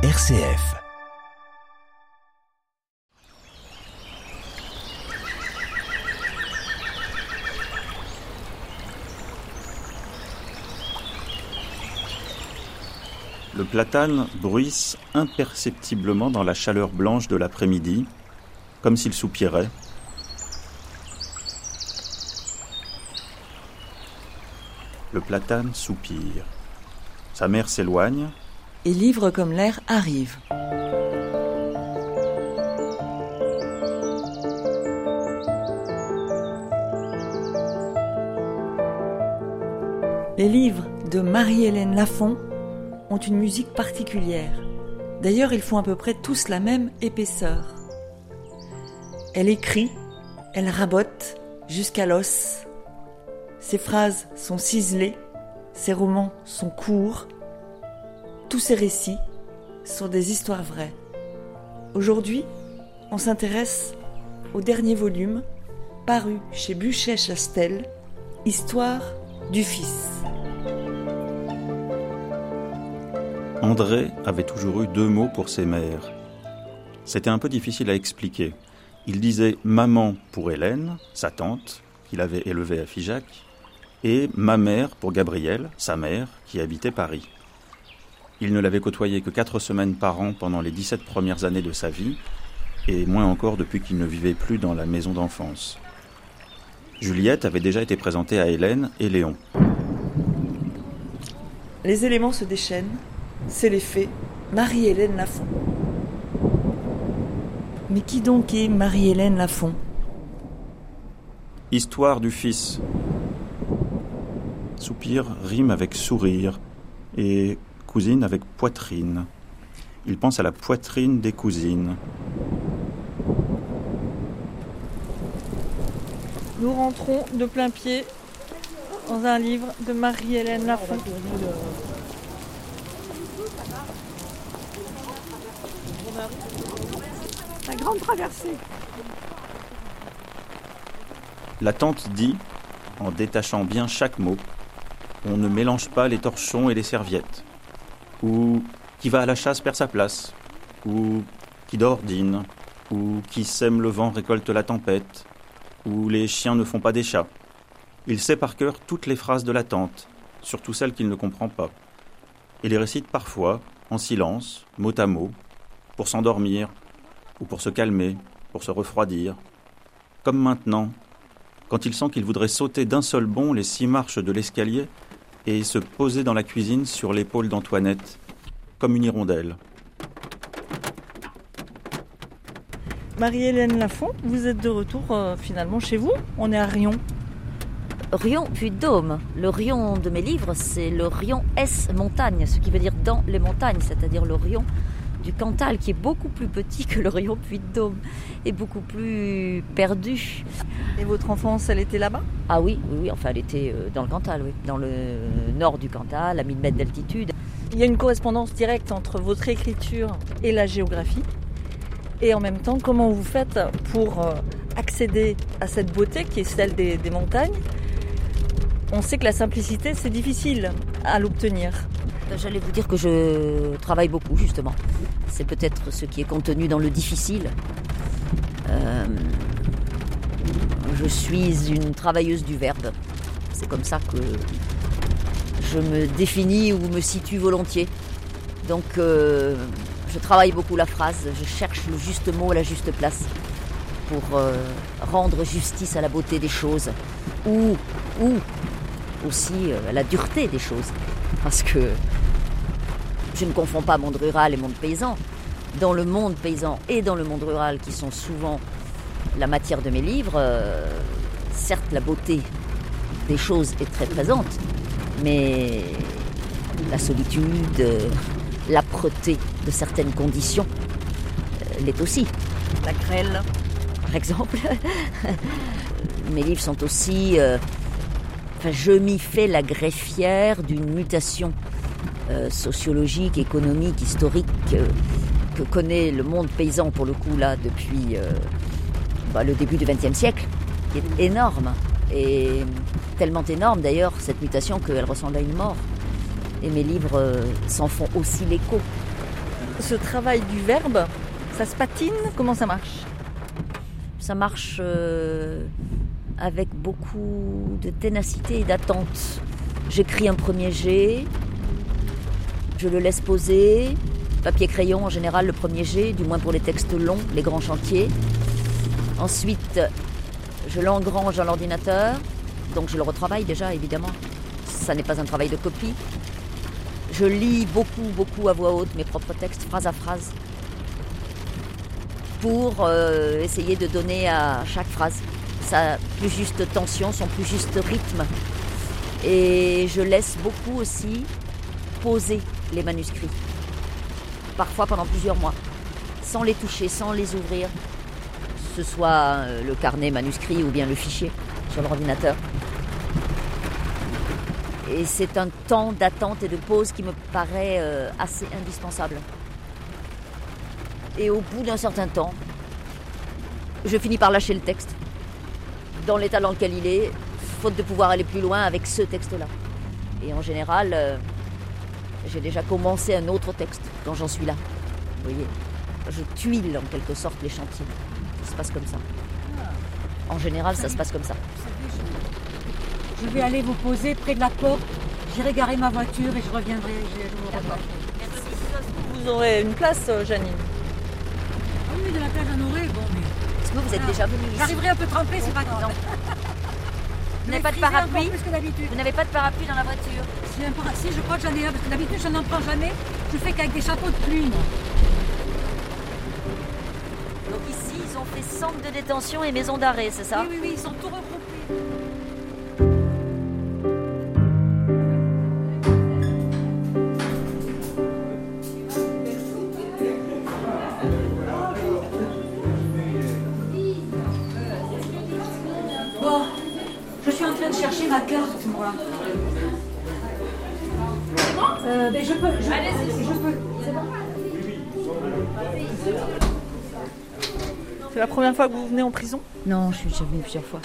RCF. Le platane bruisse imperceptiblement dans la chaleur blanche de l'après-midi, comme s'il soupirait. Le platane soupire. Sa mère s'éloigne. Et livre comme l'air arrive. Les livres de Marie-Hélène Lafont ont une musique particulière. D'ailleurs, ils font à peu près tous la même épaisseur. Elle écrit, elle rabote jusqu'à l'os. Ses phrases sont ciselées, ses romans sont courts. Tous ses récits sont des histoires vraies. Aujourd'hui, on s'intéresse au dernier volume, paru chez Buchet-Chastel, Histoire du Fils. André avait toujours eu deux mots pour ses mères. C'était un peu difficile à expliquer. Il disait maman pour Hélène, sa tante, qu'il avait élevée à Figeac, et ma mère pour Gabrielle, sa mère, qui habitait Paris. Il ne l'avait côtoyée que quatre semaines par an pendant les 17 premières années de sa vie, et moins encore depuis qu'il ne vivait plus dans la maison d'enfance. Juliette avait déjà été présentée à Hélène et Léon. Les éléments se déchaînent, c'est l'effet Marie-Hélène Lafont. Mais qui donc est Marie-Hélène Lafont? Histoire du fils. Soupir rime avec sourire et cousine avec poitrine. Il pense à la poitrine des cousines. Nous rentrons de plein pied dans un livre de Marie-Hélène Lafont. La grande traversée. La tante dit, en détachant bien chaque mot, on ne mélange pas les torchons et les serviettes. Ou qui va à la chasse perd sa place. Ou qui dort dîne. Ou qui sème le vent récolte la tempête. Ou les chiens ne font pas des chats. Il sait par cœur toutes les phrases de la tante, surtout celles qu'il ne comprend pas. Il les récite parfois, en silence, mot à mot, pour s'endormir, ou pour se calmer, pour se refroidir. Comme maintenant, quand il sent qu'il voudrait sauter d'un seul bond les six marches de l'escalier et se poser dans la cuisine sur l'épaule d'Antoinette, comme une hirondelle. Marie-Hélène Lafont, vous êtes de retour euh, finalement chez vous On est à Rion. Rion puis Dôme. Le Rion de mes livres, c'est le Rion S montagne, ce qui veut dire dans les montagnes, c'est-à-dire le Rion du Cantal, qui est beaucoup plus petit que le Rion Puy de Dôme et beaucoup plus perdu. Et votre enfance, elle était là-bas? Ah oui, oui, oui, enfin elle était euh, dans le Cantal, oui, dans le nord du Cantal, à 1000 mètres d'altitude. Il y a une correspondance directe entre votre écriture et la géographie. Et en même temps, comment vous faites pour euh, accéder à cette beauté qui est celle des, des montagnes? On sait que la simplicité, c'est difficile à l'obtenir. J'allais vous dire que je travaille beaucoup, justement. C'est peut-être ce qui est contenu dans le difficile. Euh, je suis une travailleuse du verbe. C'est comme ça que je me définis ou me situe volontiers. Donc, euh, je travaille beaucoup la phrase. Je cherche le juste mot à la juste place pour euh, rendre justice à la beauté des choses ou, ou aussi à la dureté des choses. Parce que je ne confonds pas monde rural et monde paysan. Dans le monde paysan et dans le monde rural, qui sont souvent la matière de mes livres, euh, certes la beauté des choses est très présente, mais la solitude, euh, l'âpreté de certaines conditions euh, l'est aussi. La grêle, par exemple. mes livres sont aussi... enfin, je m'y fais la greffière d'une mutation euh, sociologique, économique, historique euh, que connaît le monde paysan pour le coup là depuis euh, bah, le début du XXe siècle, qui est énorme et tellement énorme d'ailleurs cette mutation qu'elle ressemble à une mort. Et mes livres s'en font aussi l'écho. Ce travail du verbe, ça se patine? Comment ça marche? Ça marche avec beaucoup de ténacité et d'attente. J'écris un premier jet, je le laisse poser, papier-crayon en général le premier jet, du moins pour les textes longs, les grands chantiers. Ensuite, je l'engrange dans l'ordinateur, donc je le retravaille déjà évidemment. Ça n'est pas un travail de copie. Je lis beaucoup, beaucoup à voix haute mes propres textes, phrase à phrase, pour euh, essayer de donner à chaque phrase sa plus juste tension, son plus juste rythme. Et je laisse beaucoup aussi poser les manuscrits, parfois pendant plusieurs mois, sans les toucher, sans les ouvrir, que ce soit euh, le carnet manuscrit ou bien le fichier sur l'ordinateur. Et c'est un temps d'attente et de pause qui me paraît euh, assez indispensable. Et au bout d'un certain temps, je finis par lâcher le texte, dans l'état dans lequel il est, faute de pouvoir aller plus loin avec ce texte-là. Et en général, euh, j'ai déjà commencé un autre texte quand j'en suis là. Vous voyez, je tuile en quelque sorte les chantiers. Ça se passe comme ça. En général, ça se passe comme ça. Je vais aller vous poser près de la porte. J'irai garer ma voiture et je reviendrai. Je, vous aurez une place, euh, Janine Ah oui, de la plage en aurait, bon, mais. Est-ce que vous êtes déjà venu ici J'arriverai un peu trempée, c'est pas grave. Vous n'avez pas de parapluie encore plus que d'habitude. Vous n'avez pas de parapluie dans la voiture Si, un para- si, je crois que j'en ai un, parce que d'habitude, je n'en prends jamais. Je fais qu'avec des chapeaux de pluie. moi. Donc ici, ils ont fait centre de détention et maison d'arrêt, c'est ça Oui, oui, oui, ils sont tout regroupés. Ma carte, moi. Euh, mais je peux. Je, je peux. C'est bon C'est la première fois que vous venez en prison? Non, je suis déjà venue plusieurs fois.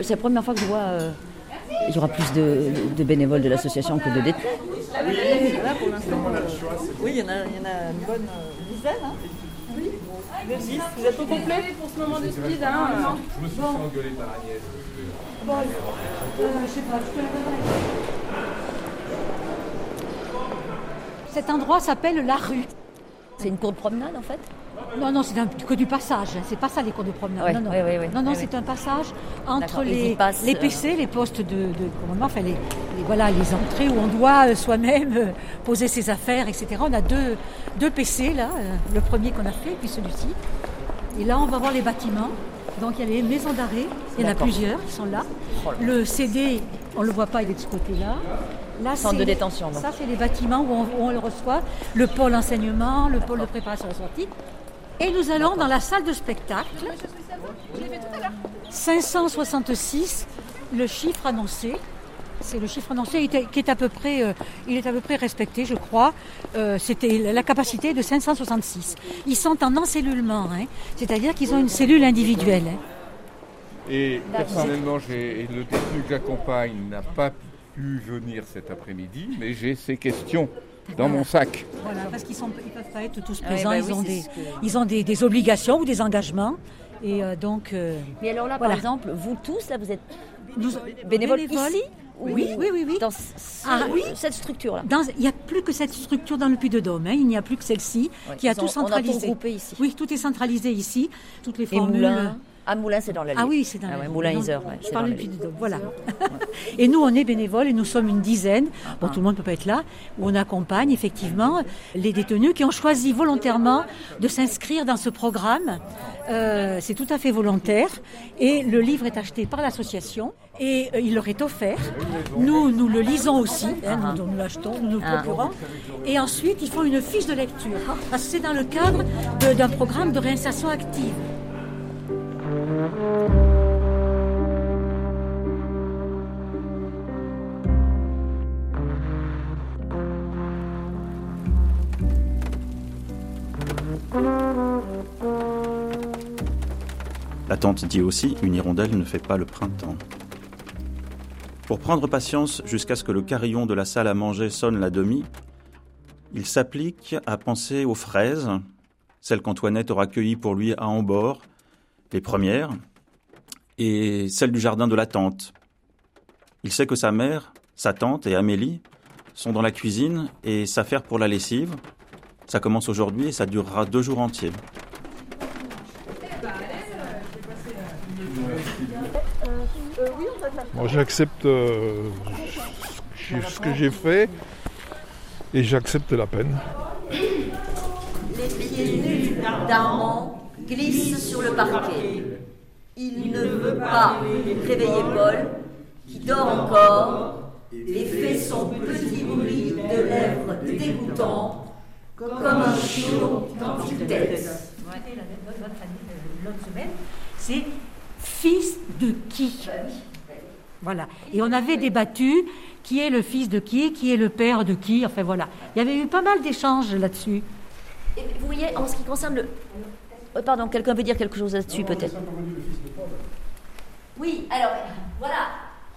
C'est la première fois que je vois. euh, il y aura plus de, de bénévoles de l'association que de détenus. Là, pour l'instant, euh, oui, il y, en a, il y en a une bonne euh, dizaine. Hein. Oui, vous êtes dix. Vous êtes au complet? Pour ce moment de speed. Hein. Euh, je sais pas, je te la donnerai. Cet endroit s'appelle la rue. C'est une cour de promenade en fait? Non, non, c'est que du passage. hein. C'est pas ça les cours de promenade. Ouais, non, non, ouais, ouais, ouais. non, non, Ouais, c'est ouais. un passage entre les, passent, les euh, PC, les postes de, de commandement, enfin les, les- voilà, les entrées où on doit euh, soi-même euh, poser ses affaires, etc. On a deux, deux PC là, euh, le premier qu'on a fait, puis celui-ci. Et là, on va voir les bâtiments. Donc il y a les maisons d'arrêt, il y en a plusieurs qui sont là. Le CD, on ne le voit pas, il est de ce côté-là. Là, Centre c'est- de détention, donc. Ça, c'est les bâtiments où on, où on le reçoit, le pôle enseignement, le pôle de préparation à la sortie. Et nous allons dans la salle de spectacle. 566, le chiffre annoncé. C'est le chiffre annoncé qui est- à peu près, euh, il est à peu près respecté, je crois. Euh, C'était la capacité de 566. Ils sont en encellulement, hein. c'est-à-dire qu'ils ont une cellule individuelle. hein. Et personnellement, et le détenu que j'accompagne n'a pas pu venir cet après-midi, mais j'ai ces questions dans mon sac. Voilà, parce qu'ils ne peuvent pas être tous présents, bah ils oui, ont, des, ce que- ils ont des, des obligations ou des engagements. Et euh, donc, euh, Mais alors là, Voilà. par exemple, vous tous, là, vous êtes bénévoles, bénévoles, ici Oui, oui, oui, oui. Dans ce- Ah, oui. cette structure-là. Il n'y a plus que cette structure dans le Puy-de-Dôme, hein, il n'y a plus que celle-ci qui a tout ont- on a tout centralisé. ici. Oui, tout est centralisé ici, toutes les Et formules. Moulin Ah, Moulin, c'est dans la Ah oui, c'est dans ah ouais, Isère, Je parle du. Puy-de-Dôme, voilà. et nous, on est bénévoles et nous sommes une dizaine. Bon, tout le monde ne peut pas être là, où on accompagne effectivement les détenus qui ont choisi volontairement de s'inscrire dans ce programme. Euh, c'est tout à fait volontaire et le livre est acheté par l'association et euh, il leur est offert. Nous, nous le lisons aussi, hein, nous, nous l'achetons, nous nous le Ah. procurons. Et ensuite, ils font une fiche de lecture parce que c'est dans le cadre d'un programme de réinsertion active. La tante dit aussi une hirondelle ne fait pas le printemps. Pour prendre patience jusqu'à ce que le carillon de la salle à manger sonne la demi, il s'applique à penser aux fraises, celles qu'Antoinette aura cueillies pour lui à Ambord, les premières, et celles du jardin de la tante. Il sait que sa mère, sa tante et Amélie sont dans la cuisine et s'affairent pour la lessive. Ça commence aujourd'hui et ça durera deux jours entiers. Moi, j'accepte euh, ce que j'ai fait et j'accepte la peine. Les pieds nus d'Armand glissent sur le parquet. Il ne veut pas réveiller Paul, qui dort encore, et fait son petit bruit de lèvres dégoûtant, comme un chiot quand il tête. C'est fils de qui? Voilà. Et on avait débattu qui est le fils de qui, qui est le père de qui. Enfin voilà. Il y avait eu pas mal d'échanges là-dessus. Vous voyez, en ce qui concerne le. Oh, pardon, quelqu'un veut dire quelque chose là-dessus peut-être Oui, alors, voilà.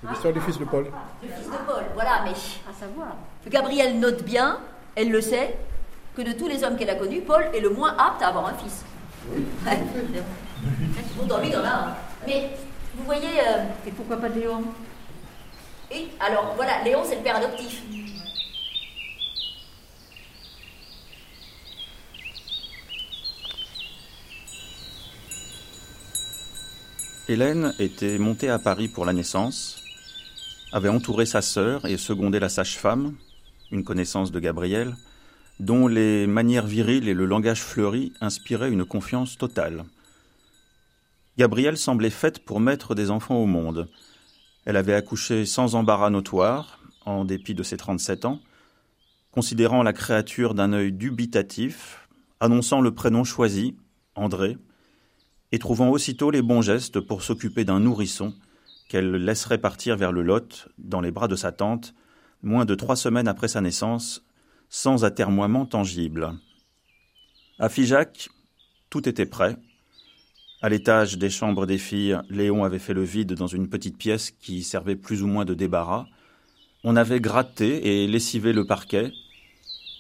C'est l'histoire du fils de Paul. Le fils de Paul, voilà, mais. À savoir. Gabrielle note bien, elle le sait, que de tous les hommes qu'elle a connus, Paul est le moins apte à avoir un fils. bon, dans lui, il en a un. Mais, vous voyez. euh, Et pourquoi pas de Léon? et alors, voilà, Léon, c'est le père adoptif. Hélène était montée à Paris pour la naissance, avait entouré sa sœur et secondé la sage-femme, une connaissance de Gabriel, dont les manières viriles et le langage fleuri inspiraient une confiance totale. Gabrielle semblait faite pour mettre des enfants au monde. Elle avait accouché sans embarras notoire, en dépit de ses 37 ans, considérant la créature d'un œil dubitatif, annonçant le prénom choisi, André, et trouvant aussitôt les bons gestes pour s'occuper d'un nourrisson qu'elle laisserait partir vers le Lot, dans les bras de sa tante, moins de trois semaines après sa naissance, sans atermoiement tangible. À Figeac, tout était prêt. À l'étage des chambres des filles, Léon avait fait le vide dans une petite pièce qui servait plus ou moins de débarras. On avait gratté et lessivé le parquet,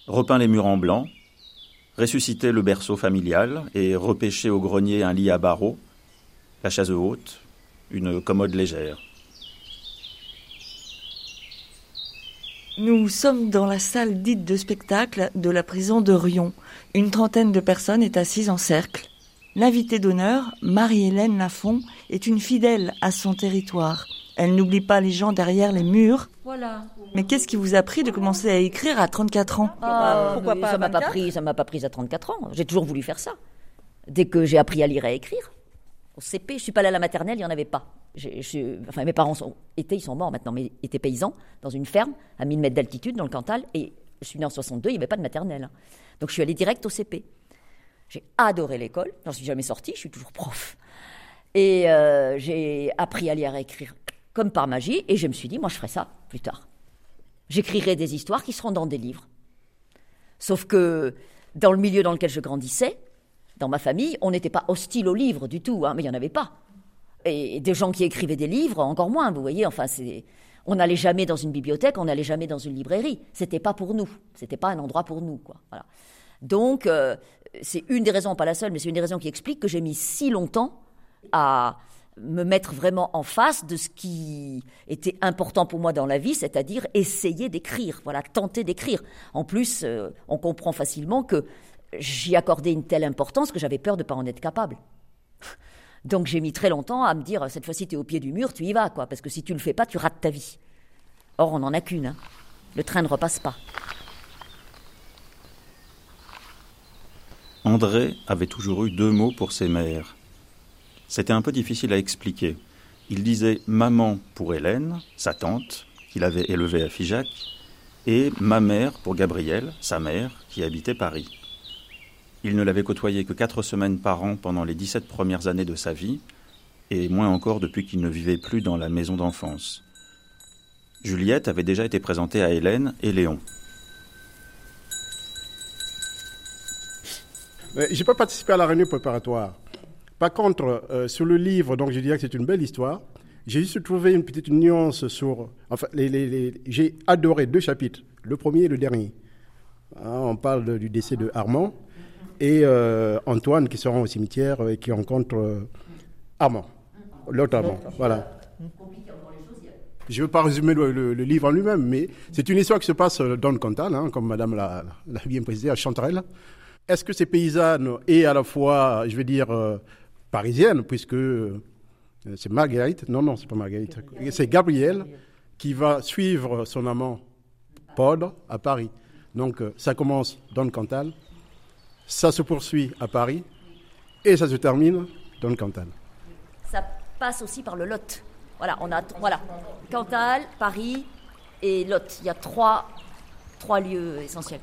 repeint les murs en blanc, ressuscité le berceau familial et repêché au grenier un lit à barreaux, la chaise haute, une commode légère. Nous sommes dans la salle dite de spectacle de la prison de Rion. Une trentaine de personnes est assise en cercle. L'invitée d'honneur, Marie-Hélène Lafont, est une fidèle à son territoire. Elle n'oublie pas les gens derrière les murs. Voilà. Mais qu'est-ce qui vous a pris de commencer à écrire à 34 ans Ah, Pourquoi mais pas à Ça m'a pas 24? pris, ça m'a pas pris à 34 ans. J'ai toujours voulu faire ça. Dès que j'ai appris à lire et à écrire, au CP, je suis pas allée à la maternelle, il y en avait pas. Je- enfin, mes parents sont, étaient, ils sont morts maintenant, mais étaient paysans dans une ferme à 1000 mètres d'altitude dans le Cantal. Et je suis née en 62, il n'y avait pas de maternelle. Donc je suis allée direct au CP. J'ai adoré l'école. J'en suis jamais sortie. Je suis toujours prof. Et euh, j'ai appris à lire et à écrire comme par magie. Et je me suis dit, moi, je ferai ça plus tard. J'écrirai des histoires qui seront dans des livres. Sauf que dans le milieu dans lequel je grandissais, dans ma famille, on n'était pas hostile aux livres du tout, hein, mais il n'y en avait pas. Et des gens qui écrivaient des livres, encore moins, vous voyez. Enfin, c'est, on n'allait jamais dans une bibliothèque, on n'allait jamais dans une librairie. C'était pas pour nous. C'était pas un endroit pour nous, quoi. Voilà. Donc, euh, c'est une des raisons, pas la seule, mais c'est une des raisons qui explique que j'ai mis si longtemps à me mettre vraiment en face de ce qui était important pour moi dans la vie, c'est-à-dire essayer d'écrire, voilà, tenter d'écrire. En plus, euh, on comprend facilement que j'y accordais une telle importance que j'avais peur de ne pas en être capable. Donc j'ai mis très longtemps à me dire, cette fois-ci tu es au pied du mur, tu y vas, quoi, parce que si tu le fais pas, tu rates ta vie. Or, on n'en a qu'une. hein. Le train ne repasse pas. André avait toujours eu deux mots pour ses mères. C'était un peu difficile à expliquer. Il disait maman pour Hélène, sa tante, qu'il avait élevée à Figeac, et ma mère pour Gabrielle, sa mère, qui habitait Paris. Il ne l'avait côtoyée que quatre semaines par an pendant les 17 premières années de sa vie, et moins encore depuis qu'il ne vivait plus dans la maison d'enfance. Juliette avait déjà été présentée à Hélène et Léon. J'ai pas participé à la réunion préparatoire. Par contre, euh, sur le livre, donc je dirais que c'est une belle histoire. J'ai juste trouvé une petite nuance sur. Enfin, j'ai adoré deux chapitres, le premier et le dernier. Hein, on parle du décès de Armand et euh, Antoine qui se rend au cimetière et qui rencontre euh, Armand, l'autre Armand. Voilà. Je ne veux pas résumer le, livre en lui-même, mais c'est une histoire qui se passe dans le Cantal, hein, comme Madame l'a bien précisé, à Chanterelle. Est-ce que ces paysannes est à la fois, je vais dire, parisienne, puisque euh, c'est Marguerite, non, non, c'est pas Marguerite, c'est Gabrielle qui va suivre son amant Paul à Paris. Donc euh, ça commence dans le Cantal, ça se poursuit à Paris et ça se termine dans le Cantal. Ça passe aussi par le Lot. Voilà, on a voilà, Cantal, Paris et Lot. Il y a trois, trois lieux essentiels.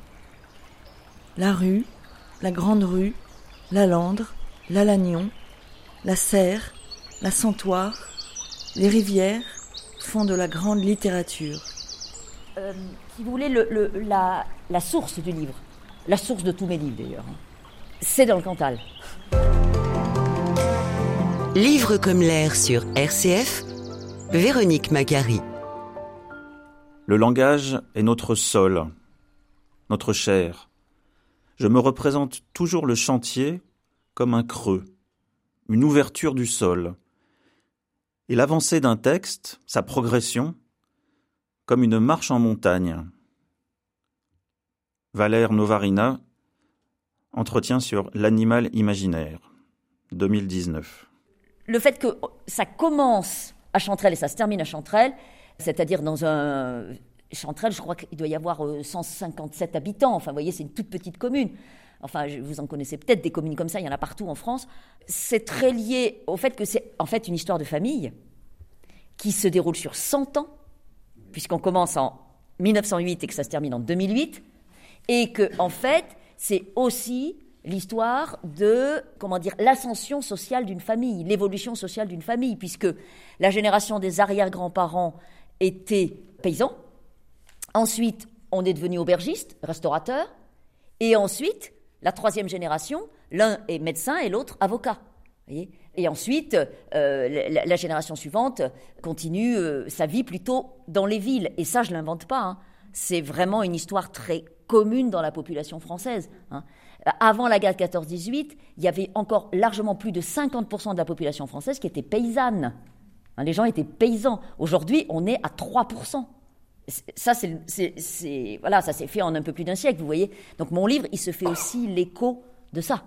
La rue, la grande rue, la Landre, la Lannion, la Serre, la Santoire, les rivières font de la grande littérature. Euh, si vous voulez, le- le- la, la source du livre, la source de tous mes livres d'ailleurs, hein, c'est dans le Cantal. Livre comme l'air sur RCF, Véronique Macari. Le langage est notre sol, notre chair. Je me représente toujours le chantier comme un creux, une ouverture du sol, et l'avancée d'un texte, sa progression, comme une marche en montagne. Valère Novarina, entretien sur l'animal imaginaire, 2019. le fait que ça commence à Chanterelle et ça se termine à Chanterelle, c'est-à-dire dans un Chanterelle, je crois qu'il doit y avoir euh, 157 habitants. Enfin, vous voyez, c'est une toute petite commune. Enfin, vous en connaissez peut-être des communes comme ça, il y en a partout en France. C'est très lié au fait que c'est en fait une histoire de famille qui se déroule sur 100 ans, puisqu'on commence en 1908 et que ça se termine en 2008, et que en fait, c'est aussi l'histoire de comment dire l'ascension sociale d'une famille, l'évolution sociale d'une famille, puisque la génération des arrière-grands-parents était paysans. Ensuite, on est devenu aubergiste, restaurateur, et ensuite, la troisième génération, l'un est médecin et l'autre avocat. voyez et ensuite, euh, la, génération suivante continue euh, sa vie plutôt dans les villes. Et ça, je l'invente pas. hein. C'est vraiment une histoire très commune dans la population française. hein. Avant la guerre de 14-18, il y avait encore largement plus de 50% de la population française qui était paysanne. Hein, les gens étaient paysans. Aujourd'hui, on est à 3%. Ça, c'est, c'est- c'est- voilà, ça s'est fait en un peu plus d'un siècle, vous voyez. Donc mon livre, il se fait aussi l'écho de ça.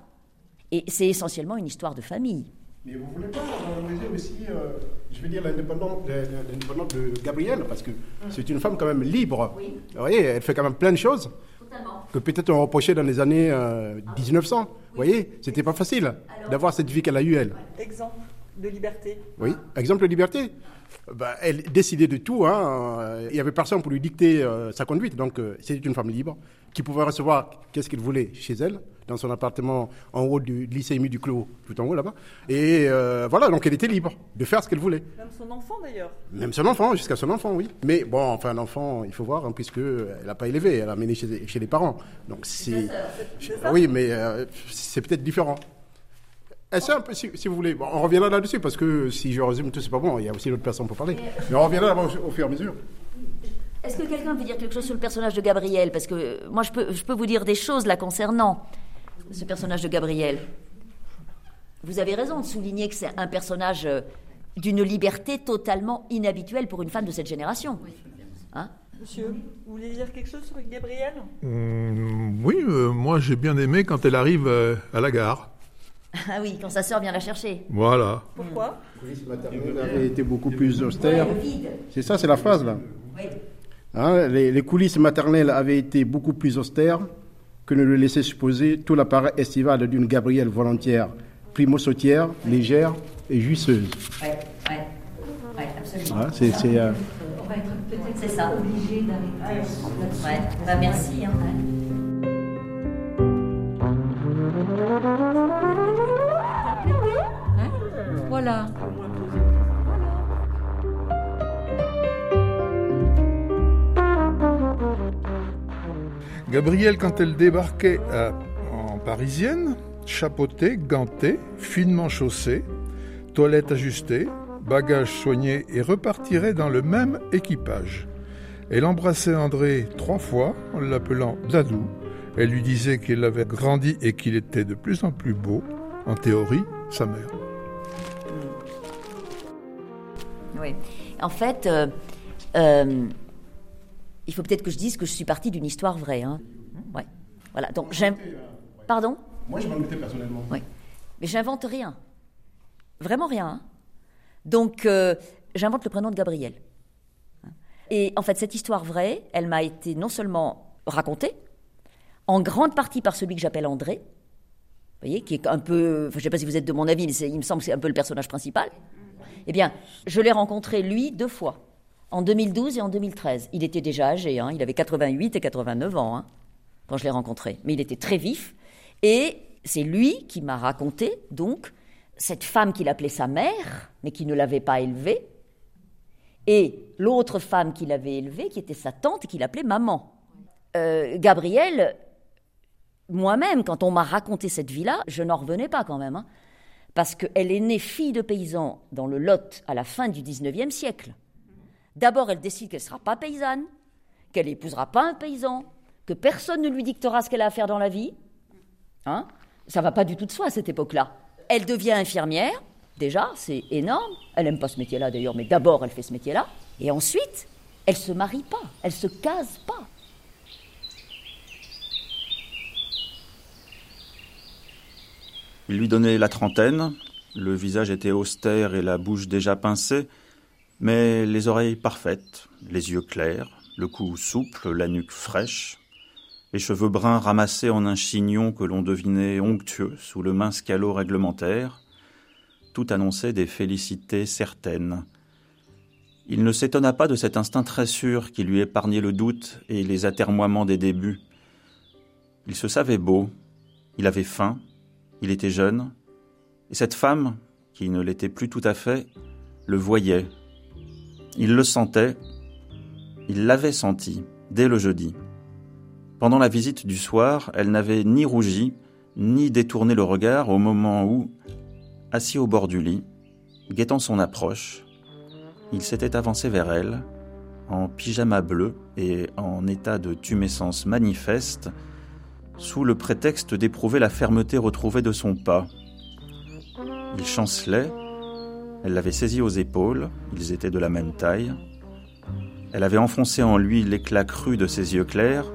Et c'est essentiellement une histoire de famille. Mais vous voulez pas valoriser aussi, euh, je veux dire, l'indépendance de Gabrielle, parce que c'est une femme quand même libre. Oui. Vous voyez, elle fait quand même plein de choses que peut-être on reprochait dans les années euh, 1900. Vous voyez, c'était pas facile d'avoir cette vie qu'elle a eue, elle. Exemple de liberté. Oui, exemple de liberté. Bah, elle décidait de tout. Hein. Il n'y avait personne pour lui dicter euh, sa conduite. Donc, euh, c'était une femme libre qui pouvait recevoir qu'est-ce qu'elle voulait chez elle, dans son appartement en haut du lycée Émile Duclos, tout en haut là-bas. Et euh, voilà, donc elle était libre de faire ce qu'elle voulait. Même son enfant d'ailleurs. Même son enfant, jusqu'à son enfant, oui. Mais bon, enfin, l'enfant, il faut voir, hein, puisque elle n'a pas élevé, elle a amené chez, chez les parents. Donc, c'est. Oui, mais c'est peut-être différent. Est-ce un peu, si, si vous voulez, bon, on reviendra là-dessus, parce que si je résume tout, c'est pas bon, il y a aussi d'autres personnes pour parler. Mais on reviendra là-bas au, au fur et à mesure. Est-ce que quelqu'un peut dire quelque chose sur le personnage de Gabriel? Parce que euh, moi, je peux, je peux vous dire des choses là concernant ce personnage de Gabriel. Vous avez raison de souligner que c'est un personnage euh, d'une liberté totalement inhabituelle pour une femme de cette génération. Hein? Monsieur, vous voulez dire quelque chose sur Gabriel? Hum, oui, euh, moi j'ai bien aimé quand elle arrive euh, à la gare. Ah oui, quand sa sœur vient la chercher. Voilà. Pourquoi Elle avait été beaucoup plus austère. C'est ça, c'est la phrase là. Oui. Hein, les, les coulisses maternelles avaient été beaucoup plus austères que ne le laissait supposer tout l'appareil estival d'une Gabrielle volontière, primo-sautière, légère et jouisseuse. Ouais, ouais, ouais, absolument. Voilà, c'est, c'est, euh, C'est ça. Ouais. Bah, merci. hein, ouais. Voilà. Gabrielle, quand elle débarquait à- en parisienne, chapeautée, gantée, finement chaussée, toilette ajustée, bagages soignés et repartirait dans le même équipage. Elle embrassait André trois fois en l'appelant Dadou. Elle lui disait qu'il avait grandi et qu'il était de plus en plus beau, en théorie, sa mère. Oui. En fait, euh, euh, il faut peut-être que je dise que je suis partie d'une histoire vraie. Hein. Ouais. Voilà. Donc j'aime. Pardon? Moi, je m'en doutais personnellement. Oui. Mais j'invente rien. Vraiment rien. hein. Donc euh, j'invente le prénom de Gabriel. Et en fait, cette histoire vraie, elle m'a été non seulement racontée, en grande partie par celui que j'appelle André, vous voyez, qui est un peu, je ne sais pas si vous êtes de mon avis, mais il me semble que c'est un peu le personnage principal. Eh bien, je l'ai rencontré, lui, deux fois, en 2012 et en 2013. Il était déjà âgé, hein, il avait 88 et 89 ans hein, quand je l'ai rencontré, mais il était très vif. Et c'est lui qui m'a raconté, donc, cette femme qu'il appelait sa mère, mais qui ne l'avait pas élevée, et l'autre femme qu'il avait élevée, qui était sa tante et qu'il appelait maman. Euh, Gabriel, moi-même, quand on m'a raconté cette vie-là, je n'en revenais pas quand même. hein. parce qu'elle est née fille de paysan dans le Lot à la fin du 19e siècle. D'abord, elle décide qu'elle ne sera pas paysanne, qu'elle n'épousera pas un paysan, que personne ne lui dictera ce qu'elle a à faire dans la vie. Hein Ça va pas du tout de soi à cette époque-là. Elle devient infirmière, déjà, c'est énorme. Elle n'aime pas ce métier-là d'ailleurs, mais d'abord elle fait ce métier-là. Et ensuite, elle se marie pas, elle se case pas. Il lui donnait la trentaine, le visage était austère et la bouche déjà pincée, mais les oreilles parfaites, les yeux clairs, le cou souple, la nuque fraîche, les cheveux bruns ramassés en un chignon que l'on devinait onctueux sous le mince calot réglementaire, tout annonçait des félicités certaines. Il ne s'étonna pas de cet instinct très sûr qui lui épargnait le doute et les atermoiements des débuts. Il se savait beau, il avait faim, il était jeune, et cette femme, qui ne l'était plus tout à fait, le voyait. Il le sentait, il l'avait senti, dès le jeudi. Pendant la visite du soir, elle n'avait ni rougi, ni détourné le regard au moment où, assis au bord du lit, guettant son approche, il s'était avancé vers elle, en pyjama bleu et en état de tumescence manifeste, sous le prétexte d'éprouver la fermeté retrouvée de son pas. Il chancelait, elle l'avait saisi aux épaules, ils étaient de la même taille. Elle avait enfoncé en lui l'éclat cru de ses yeux clairs.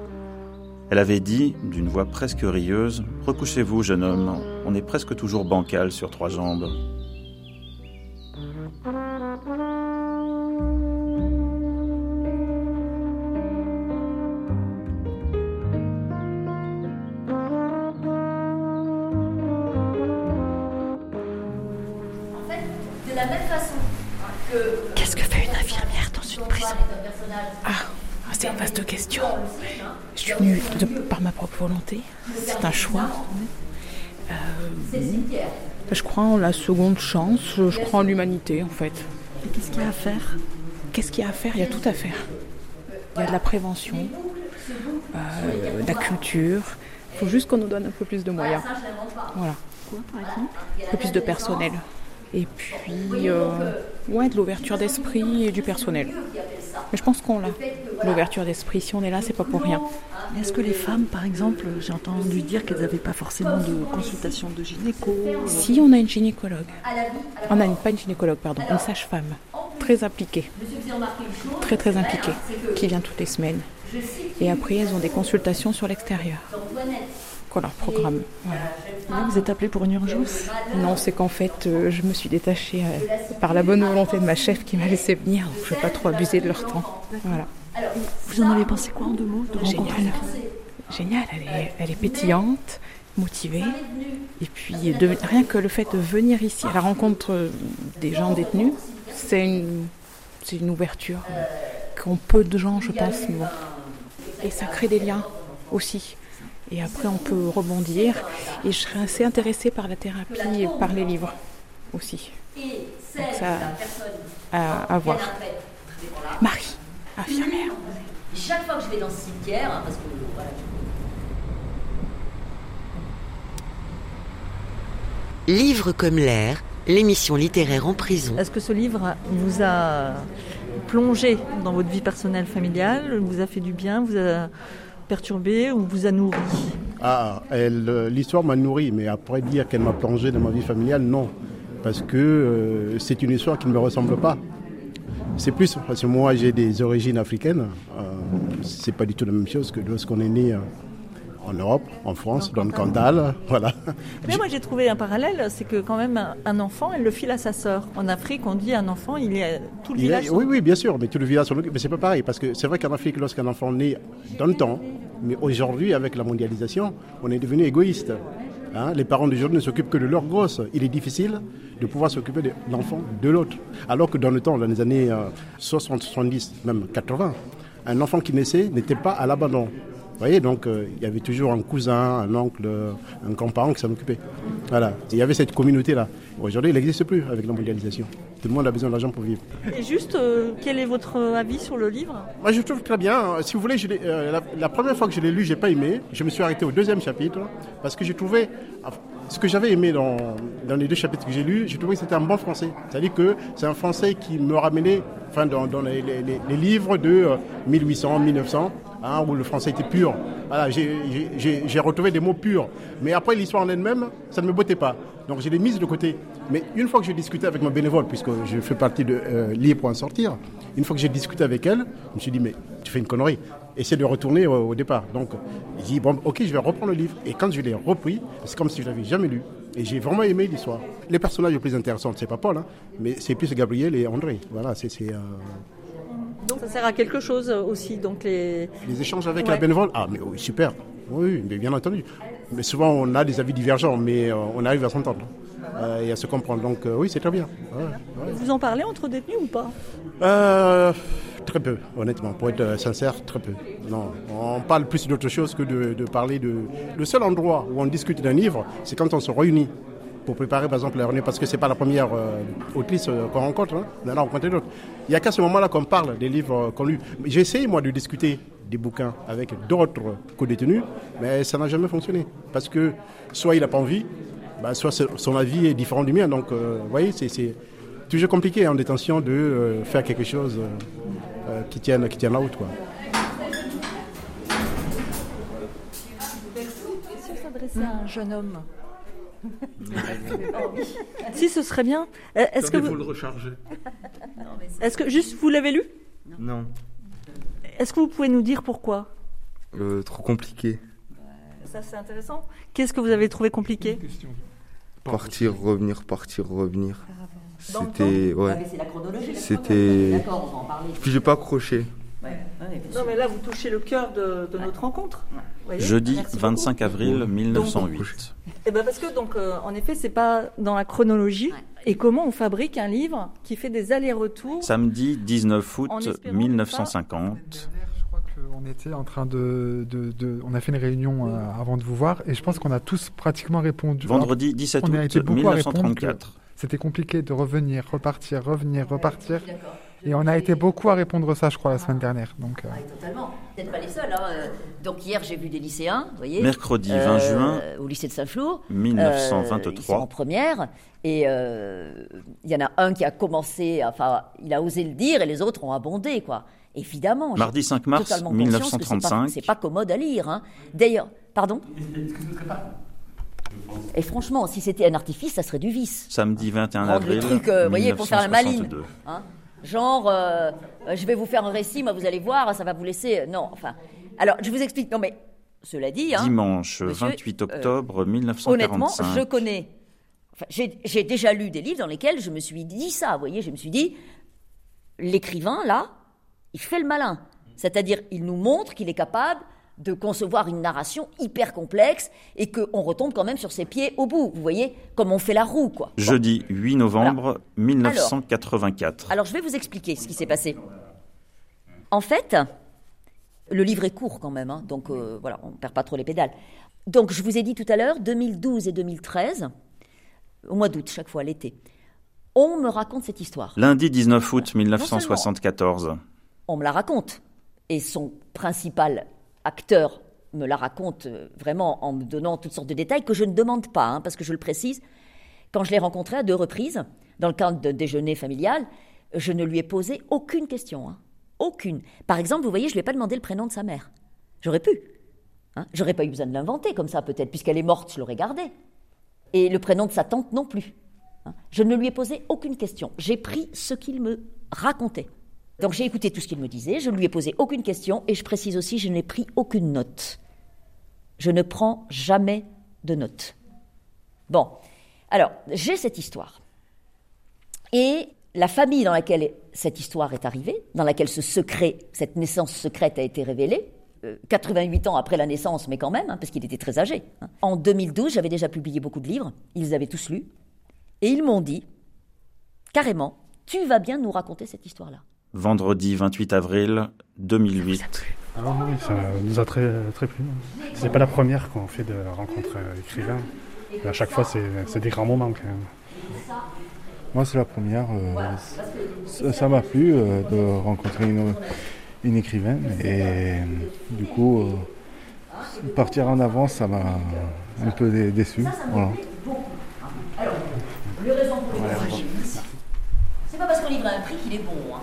Elle avait dit, d'une voix presque rieuse, Recouchez-vous, jeune homme, on est presque toujours bancal sur trois jambes. Prison Ah, c'est une vaste question. Je suis venue de- par ma propre volonté. C'est un choix. Euh, je crois en la seconde chance. Je, crois en l'humanité, en fait. Et qu'est-ce qu'il y a à faire? Qu'est-ce qu'il y a à faire? Il y a tout à faire. Il y a de la prévention, euh, de la culture. Il faut juste qu'on nous donne un peu plus de moyens. Voilà. Quoi, par exemple? Un peu plus de personnel. Et puis, euh, ouais, de l'ouverture d'esprit et du personnel. Mais je pense qu'on l'a. L'ouverture d'esprit, si on est là, c'est pas pour rien. Est-ce que les femmes, par exemple, j'ai entendu dire qu'elles n'avaient pas forcément de consultation de gynéco euh, Si on a une gynécologue, on a une, pas une gynécologue, pardon, une sage-femme très impliquée, très très impliquée, qui vient toutes les semaines. Et après, elles ont des consultations sur l'extérieur. Qu'on leur programme. Voilà. Là, vous êtes appelé pour une urgence Non, c'est qu'en fait, euh, je me suis détachée euh, par la bonne volonté de ma chef qui m'a laissé venir, donc je ne vais pas trop abuser de leur temps. Voilà. Vous en avez pensé quoi en deux mots de Génial. Génial, elle est, elle est pétillante, motivée. Et puis, de- rien que le fait de venir ici à la rencontre euh, des gens détenus, c'est une, c'est une ouverture euh, qu'ont peu de gens, je pense. bon. Et ça crée des liens aussi. Et après, on peut rebondir. Et je serais assez intéressée par la thérapie et par les livres aussi. Donc ça, à, à voir. Marie, infirmière. Chaque fois que je vais dans ce cimetière, hein, parce que voilà, Livre comme l'air, l'émission littéraire en prison. Est-ce que ce livre vous a plongé dans votre vie personnelle familiale, vous a fait du bien, vous a perturbé ou vous a nourri Ah, elle, l'histoire m'a nourri, mais après dire qu'elle m'a plongé dans ma vie familiale, non. Parce que euh, c'est une histoire qui ne me ressemble pas. C'est plus parce que moi j'ai des origines africaines. Euh, c'est pas du tout la même chose que lorsqu'on est né euh, en Europe, en France, dans le Cantal, voilà. Mais moi j'ai trouvé un parallèle, c'est que quand même un- enfant, elle le file à sa sœur. En Afrique, on dit un enfant, il est tout le Il village. est- oui, oui, bien sûr, mais tout le village, mais c'est pas pareil, parce que c'est vrai qu'en Afrique, lorsqu'un enfant naît dans le temps, mais aujourd'hui, avec la mondialisation, on est devenu égoïste. Hein, les parents d'aujourd'hui ne s'occupent que de leurs gosses. Il est difficile de pouvoir s'occuper de l'enfant de l'autre. Alors que dans le temps, dans les années euh, 60, 70, même 80, un enfant qui naissait n'était pas à l'abandon. Vous voyez, donc euh, il y avait toujours un cousin, un oncle, euh, un grand-parent qui s'en occupait. Voilà. Et il y avait cette communauté-là. Aujourd'hui, il n'existe plus avec la mondialisation. Tout le monde a besoin d'argent pour vivre. Et juste, euh, quel est votre avis sur le livre? Moi, je trouve très bien. Si vous voulez, je euh, la, la première fois que je l'ai lu, j'ai pas aimé. Je me suis arrêté au deuxième chapitre parce que j'ai trouvé enfin, ce que j'avais aimé dans, dans les deux chapitres que j'ai lus. J'ai trouvé que c'était un bon français. C'est-à-dire que c'est un français qui me ramenait, enfin, dans, dans les, les- les- les livres de euh, 1800, 1900. Hein, où le français était pur. Voilà, j'ai- retrouvé des mots purs. Mais après, l'histoire en elle-même, ça ne me bottait pas. Donc, je l'ai mise de côté. Mais une fois que j'ai discuté avec ma bénévole, puisque je fais partie de euh, pour en sortir, une fois que j'ai discuté avec elle, je me suis dit, mais tu fais une connerie. Essaie de retourner au, départ. Donc, j'ai dit, bon, ok, je vais reprendre le livre. Et quand je l'ai repris, c'est comme si je l'avais jamais lu. Et j'ai vraiment aimé l'histoire. Les personnages les plus intéressants, c'est pas Paul, hein, mais c'est plus Gabriel et André. Voilà, c'est, euh, Donc ça sert à quelque chose euh, aussi. Donc les, les échanges avec Ouais. la bénévole. Ah, mais oui, super. Oui, mais bien entendu. Mais souvent, on a des avis divergents, mais euh, on arrive à s'entendre euh, et à se comprendre. Donc, euh, oui, c'est très bien. Ouais, ouais. Vous en parlez entre détenus ou pas? Euh, très peu, honnêtement. Pour être sincère, très peu. Non, on parle plus d'autre chose que de, de parler de. Le seul endroit où on discute d'un livre, c'est quand on se réunit pour préparer, par exemple, la réunion, parce que c'est pas la première euh, autrice euh, qu'on rencontre. Hein. On en a rencontré d'autres. Il n'y a qu'à ce moment-là qu'on parle des livres qu'on lit. J'ai essayé, moi, de discuter des bouquins avec d'autres co-détenus, mais ça n'a jamais fonctionné. Parce que soit il n'a pas envie, bah, soit son avis est différent du mien. Donc, euh, vous voyez, c'est- toujours compliqué en détention de euh, faire quelque chose euh, qui, tienne, qui tienne la route. Quoi. À un jeune homme? Si, ce serait bien. Euh, Est-ce que, vous- le recharger. est-ce que juste vous l'avez lu? Non, Est-ce que vous pouvez nous dire pourquoi? Euh, trop compliqué. Ça c'est intéressant. Qu'est-ce que vous avez trouvé compliqué? Partir, revenir, partir, revenir. C'était. Ah, Ouais. mais c'est la chronologie. C'était. D'accord, on va en parler. Puis j'ai pas accroché. Ouais, ouais, bien Non mais là vous touchez le cœur de, de notre rencontre. Voyez Jeudi Merci 25 avril 1908. Eh ben parce que donc euh, en effet c'est pas dans la chronologie et comment on fabrique un livre qui fait des allers-retours. Samedi 19 En août espérant ne 1950. Je crois qu'on était en train de, de- de- On a fait une réunion euh, avant de vous voir et je pense qu'on a tous pratiquement répondu. Vendredi 17 on a août été beaucoup à répondre que 1934. C'était compliqué de revenir, repartir, revenir, repartir. Et on a été beaucoup à répondre ça, je crois, la semaine dernière. Donc, euh, Ouais, totalement. N'êtes pas les seuls. hein. Euh, Donc hier, j'ai vu des lycéens, vous voyez. Mercredi 20 juin Au lycée de Saint-Flour. 1923. Euh, ils sont en première. Et euh, il y en a un qui a commencé, enfin, il a osé le dire et les autres ont abondé, quoi. Évidemment. Mardi 5 mars totalement conscience que c'est pas- 1935. C'est pas, commode à lire. hein. D'ailleurs, pardon Et franchement, si c'était un artifice, ça serait du vice. Samedi 21 Prendre avril le truc, euh, vous voyez, pour faire la maline. 1962. Hein Genre, euh, euh, je vais vous faire un récit, moi vous allez voir, ça va vous laisser. Non, enfin. Alors, je vous explique. Non, mais cela dit. Hein, Dimanche monsieur, 28 euh, octobre Honnêtement, 1945. je connais. enfin, j'ai déjà lu des livres dans lesquels je me suis dit ça. Vous voyez, je me suis dit, l'écrivain, là, il fait le malin. C'est-à-dire, il nous montre qu'il est capable de concevoir une narration hyper complexe et qu'on retombe quand même sur ses pieds au bout. Vous voyez, comme on fait la roue, quoi. Jeudi 8 novembre 1984. Alors, je vais vous expliquer ce qui s'est passé. En fait, le livre est court quand même, hein, donc euh, voilà, on ne perd pas trop les pédales. Donc, je vous ai dit tout à l'heure, 2012 et 2013, au mois d'août, chaque fois, l'été, on me raconte cette histoire. Lundi 19 août 1974. On me la raconte. Et son principal acteur me la raconte euh, vraiment en me donnant toutes sortes de détails que je ne demande pas, hein, parce que je le précise. Quand je l'ai rencontré à deux reprises, dans le cadre d'un déjeuner familial, je ne lui ai posé aucune question. hein. Aucune. Par exemple, vous voyez, je ne lui ai pas demandé le prénom de sa mère. J'aurais pu. Hein. J'aurais pas eu besoin de l'inventer comme ça, peut-être, puisqu'elle est morte, je l'aurais gardé. Et le prénom de sa tante non plus. hein. Je ne lui ai posé aucune question. J'ai pris ce qu'il me racontait. Donc j'ai écouté tout ce qu'il me disait, je ne lui ai posé aucune question, et je précise aussi, je n'ai pris aucune note. Je ne prends jamais de notes. Bon, alors, j'ai cette histoire. Et la famille dans laquelle cette histoire est arrivée, dans laquelle ce secret, cette naissance secrète a été révélée, euh, 88 ans après la naissance, mais quand même, hein, parce qu'il était très âgé. hein. En 2012, j'avais déjà publié beaucoup de livres, ils avaient tous lus, et ils m'ont dit, carrément, tu vas bien nous raconter cette histoire-là. Vendredi 28 avril 2008. Ah oui, ça nous a très, très plu. C'est pas la première qu'on fait de rencontres écrivains. Et à chaque fois, c'est des grands moments quand même. Moi, c'est la première. euh, ça m'a plu euh, de rencontrer une, une écrivaine. Et euh, du coup, partir en avance, ça m'a un peu dé- déçu. Voilà. C'est pas parce qu'on livre un prix qu'il est bon. Hein.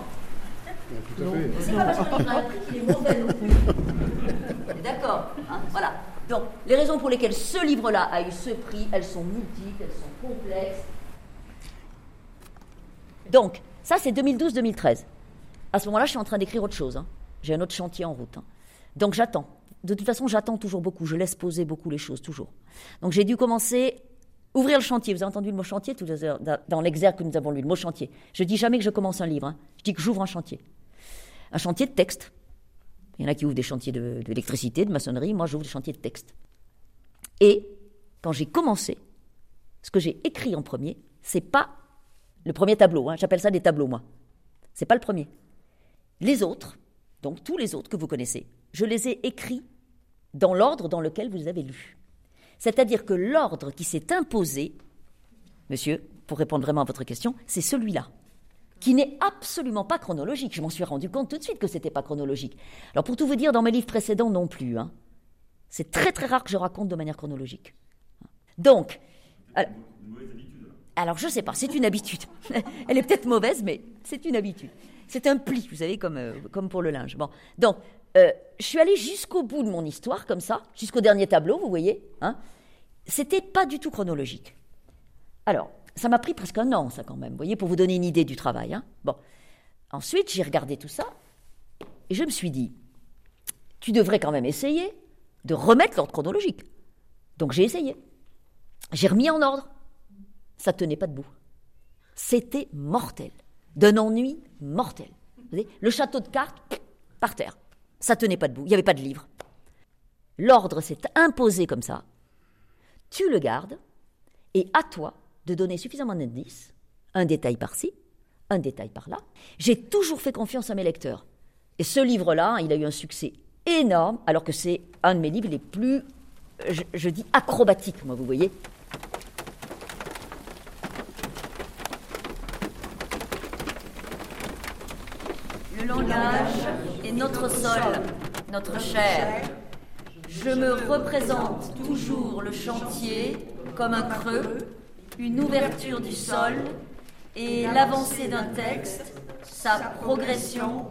C'est pas parce qu'on livre un prix qu'il est mauvais non plus. D'accord hein, Voilà. Donc, les raisons pour lesquelles ce livre-là a eu ce prix, elles sont multiples, elles sont complexes. Donc, ça, c'est 2012-2013. À ce moment-là, je suis en train d'écrire autre chose. hein. J'ai un autre chantier en route. hein. Donc, j'attends. De toute façon, j'attends toujours beaucoup. Je laisse poser beaucoup les choses, toujours. Donc, j'ai dû commencer Ouvrir le chantier, vous avez entendu le mot chantier tout à l'heure, dans- dans l'exergue que nous avons lu, le mot chantier. Je dis jamais que je commence un livre, hein. je dis que j'ouvre un chantier. Un chantier de texte. Il y en a qui ouvrent des chantiers d'électricité, de, maçonnerie, moi j'ouvre des chantiers de texte. Et quand j'ai commencé, ce que j'ai écrit en premier, c'est pas le premier tableau, hein. j'appelle ça des tableaux moi. C'est pas le premier. Les autres, donc tous les autres que vous connaissez, je les ai écrits dans l'ordre dans lequel vous avez lu. C'est-à-dire que l'ordre qui s'est imposé, monsieur, pour répondre vraiment à votre question, c'est celui-là, qui n'est absolument pas chronologique. Je m'en suis rendu compte tout de suite que ce n'était pas chronologique. Alors pour tout vous dire, dans mes livres précédents non plus. hein. C'est très très rare que je raconte de manière chronologique. Donc, alors, alors je sais pas, c'est une habitude. Elle est peut-être mauvaise, mais c'est une habitude. C'est un pli, vous savez, comme, euh, comme pour le linge. Bon, donc, euh, je suis allée jusqu'au bout de mon histoire, comme ça, jusqu'au dernier tableau, vous voyez. Hein. C'était pas du tout chronologique. Alors, ça m'a pris presque un an, ça quand même, vous voyez, pour vous donner une idée du travail. hein. Bon, ensuite, j'ai regardé tout ça et je me suis dit, tu devrais quand même essayer de remettre l'ordre chronologique. Donc j'ai essayé. J'ai remis en ordre. Ça tenait pas debout. C'était mortel. D'un ennui mortel. Vous voyez, le château de cartes, par terre. Ça tenait pas debout. Il n'y avait pas de livre. L'ordre s'est imposé comme ça. Tu le gardes et à toi de donner suffisamment d'indices, un détail par-ci, un détail par-là. J'ai toujours fait confiance à mes lecteurs. Et ce livre-là, il a eu un succès énorme, alors que c'est un de mes livres les plus, je, dis, acrobatiques, moi, vous voyez. Le langage est notre sol, notre chair. Je me représente toujours le chantier comme un creux, une ouverture du sol et l'avancée d'un texte, sa progression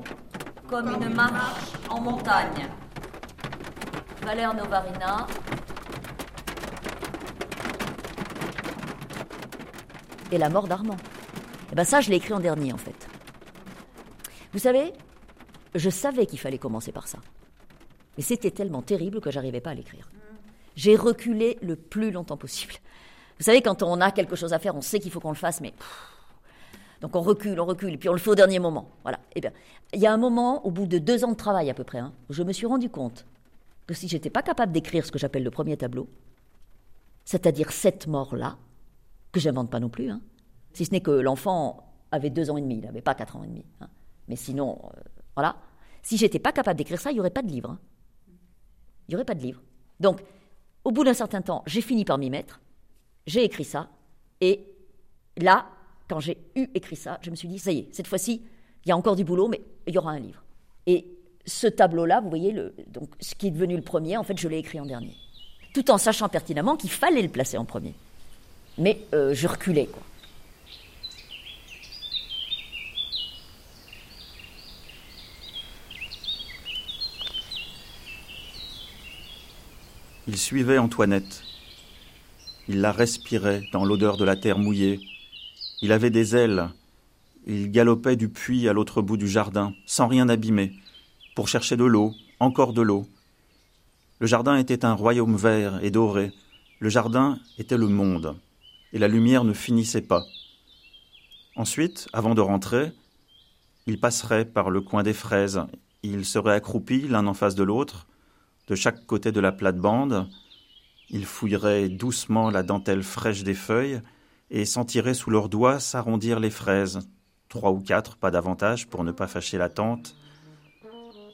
comme une marche en montagne. Valère Novarina. Et la mort d'Armand. Eh ben ça, je l'ai écrit en dernier, en fait. Vous savez, je savais qu'il fallait commencer par ça. Mais c'était tellement terrible que j'arrivais pas à l'écrire. J'ai reculé le plus longtemps possible. Vous savez, quand on a quelque chose à faire, on sait qu'il faut qu'on le fasse, mais donc on recule, on recule, et puis on le fait au dernier moment. Voilà. Eh bien, il y a un moment, au bout de deux ans de travail à peu près, hein, où je me suis rendu compte que si j'étais pas capable d'écrire ce que j'appelle le premier tableau, c'est-à-dire cette mort-là, que j'invente pas non plus, hein, si ce n'est que l'enfant avait deux ans et demi, il n'avait pas quatre ans et demi. hein. Mais sinon, euh, voilà. Si j'étais pas capable d'écrire ça, il n'y aurait pas de livre. hein. Il n'y aurait pas de livre. Donc, au bout d'un certain temps, j'ai fini par m'y mettre. J'ai écrit ça. Et là, quand j'ai eu écrit ça, je me suis dit, ça y est, cette fois-ci, il y a encore du boulot, mais il y aura un livre. Et ce tableau-là, vous voyez, le, donc, ce qui est devenu le premier, en fait, je l'ai écrit en dernier. Tout en sachant pertinemment qu'il fallait le placer en premier. mais euh, je reculais. Quoi. Il suivait Antoinette. Il la respirait dans l'odeur de la terre mouillée. Il avait des ailes. Il galopait du puits à l'autre bout du jardin, sans rien abîmer, pour chercher de l'eau, encore de l'eau. Le jardin était un royaume vert et doré. Le jardin était le monde, et la lumière ne finissait pas. Ensuite, avant de rentrer, il passerait par le coin des fraises. Ils seraient accroupis l'un en face de l'autre, de chaque côté de la plate-bande. Ils fouilleraient doucement la dentelle fraîche des feuilles et sentiraient sous leurs doigts s'arrondir les fraises. Trois ou quatre, pas davantage, pour ne pas fâcher la tante.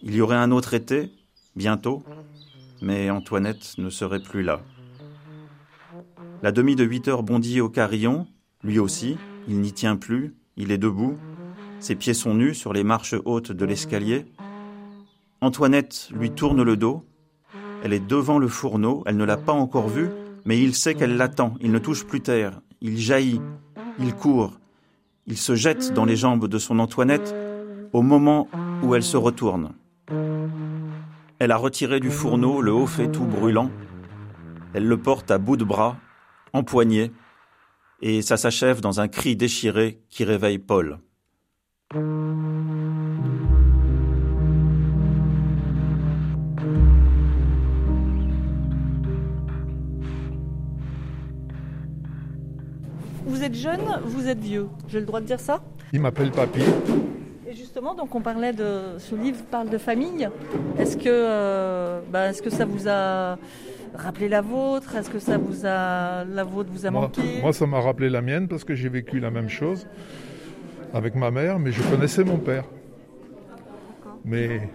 Il y aurait un autre été, bientôt, mais Antoinette ne serait plus là. La demi de huit heures bondit au carillon, lui aussi, il n'y tient plus, il est debout, ses pieds sont nus sur les marches hautes de l'escalier. Antoinette lui tourne le dos, elle est devant le fourneau, elle ne l'a pas encore vu, mais il sait qu'elle l'attend, il ne touche plus terre, il jaillit, il court, il se jette dans les jambes de son Antoinette au moment où elle se retourne. Elle a retiré du fourneau le haut fait tout brûlant, elle le porte à bout de bras, empoigné, et ça s'achève dans un cri déchiré qui réveille Paul. Vous êtes jeune, vous êtes vieux. J'ai le droit de dire ça Il m'appelle Papy. Et justement, donc on parlait de ce livre parle de famille. Est-ce que, euh, bah, est-ce que ça vous a rappelé la vôtre? Est-ce que ça vous a la vôtre vous a Moi, manqué? moi, ça m'a rappelé la mienne parce que j'ai vécu la même chose avec ma mère, mais je connaissais mon père. Mais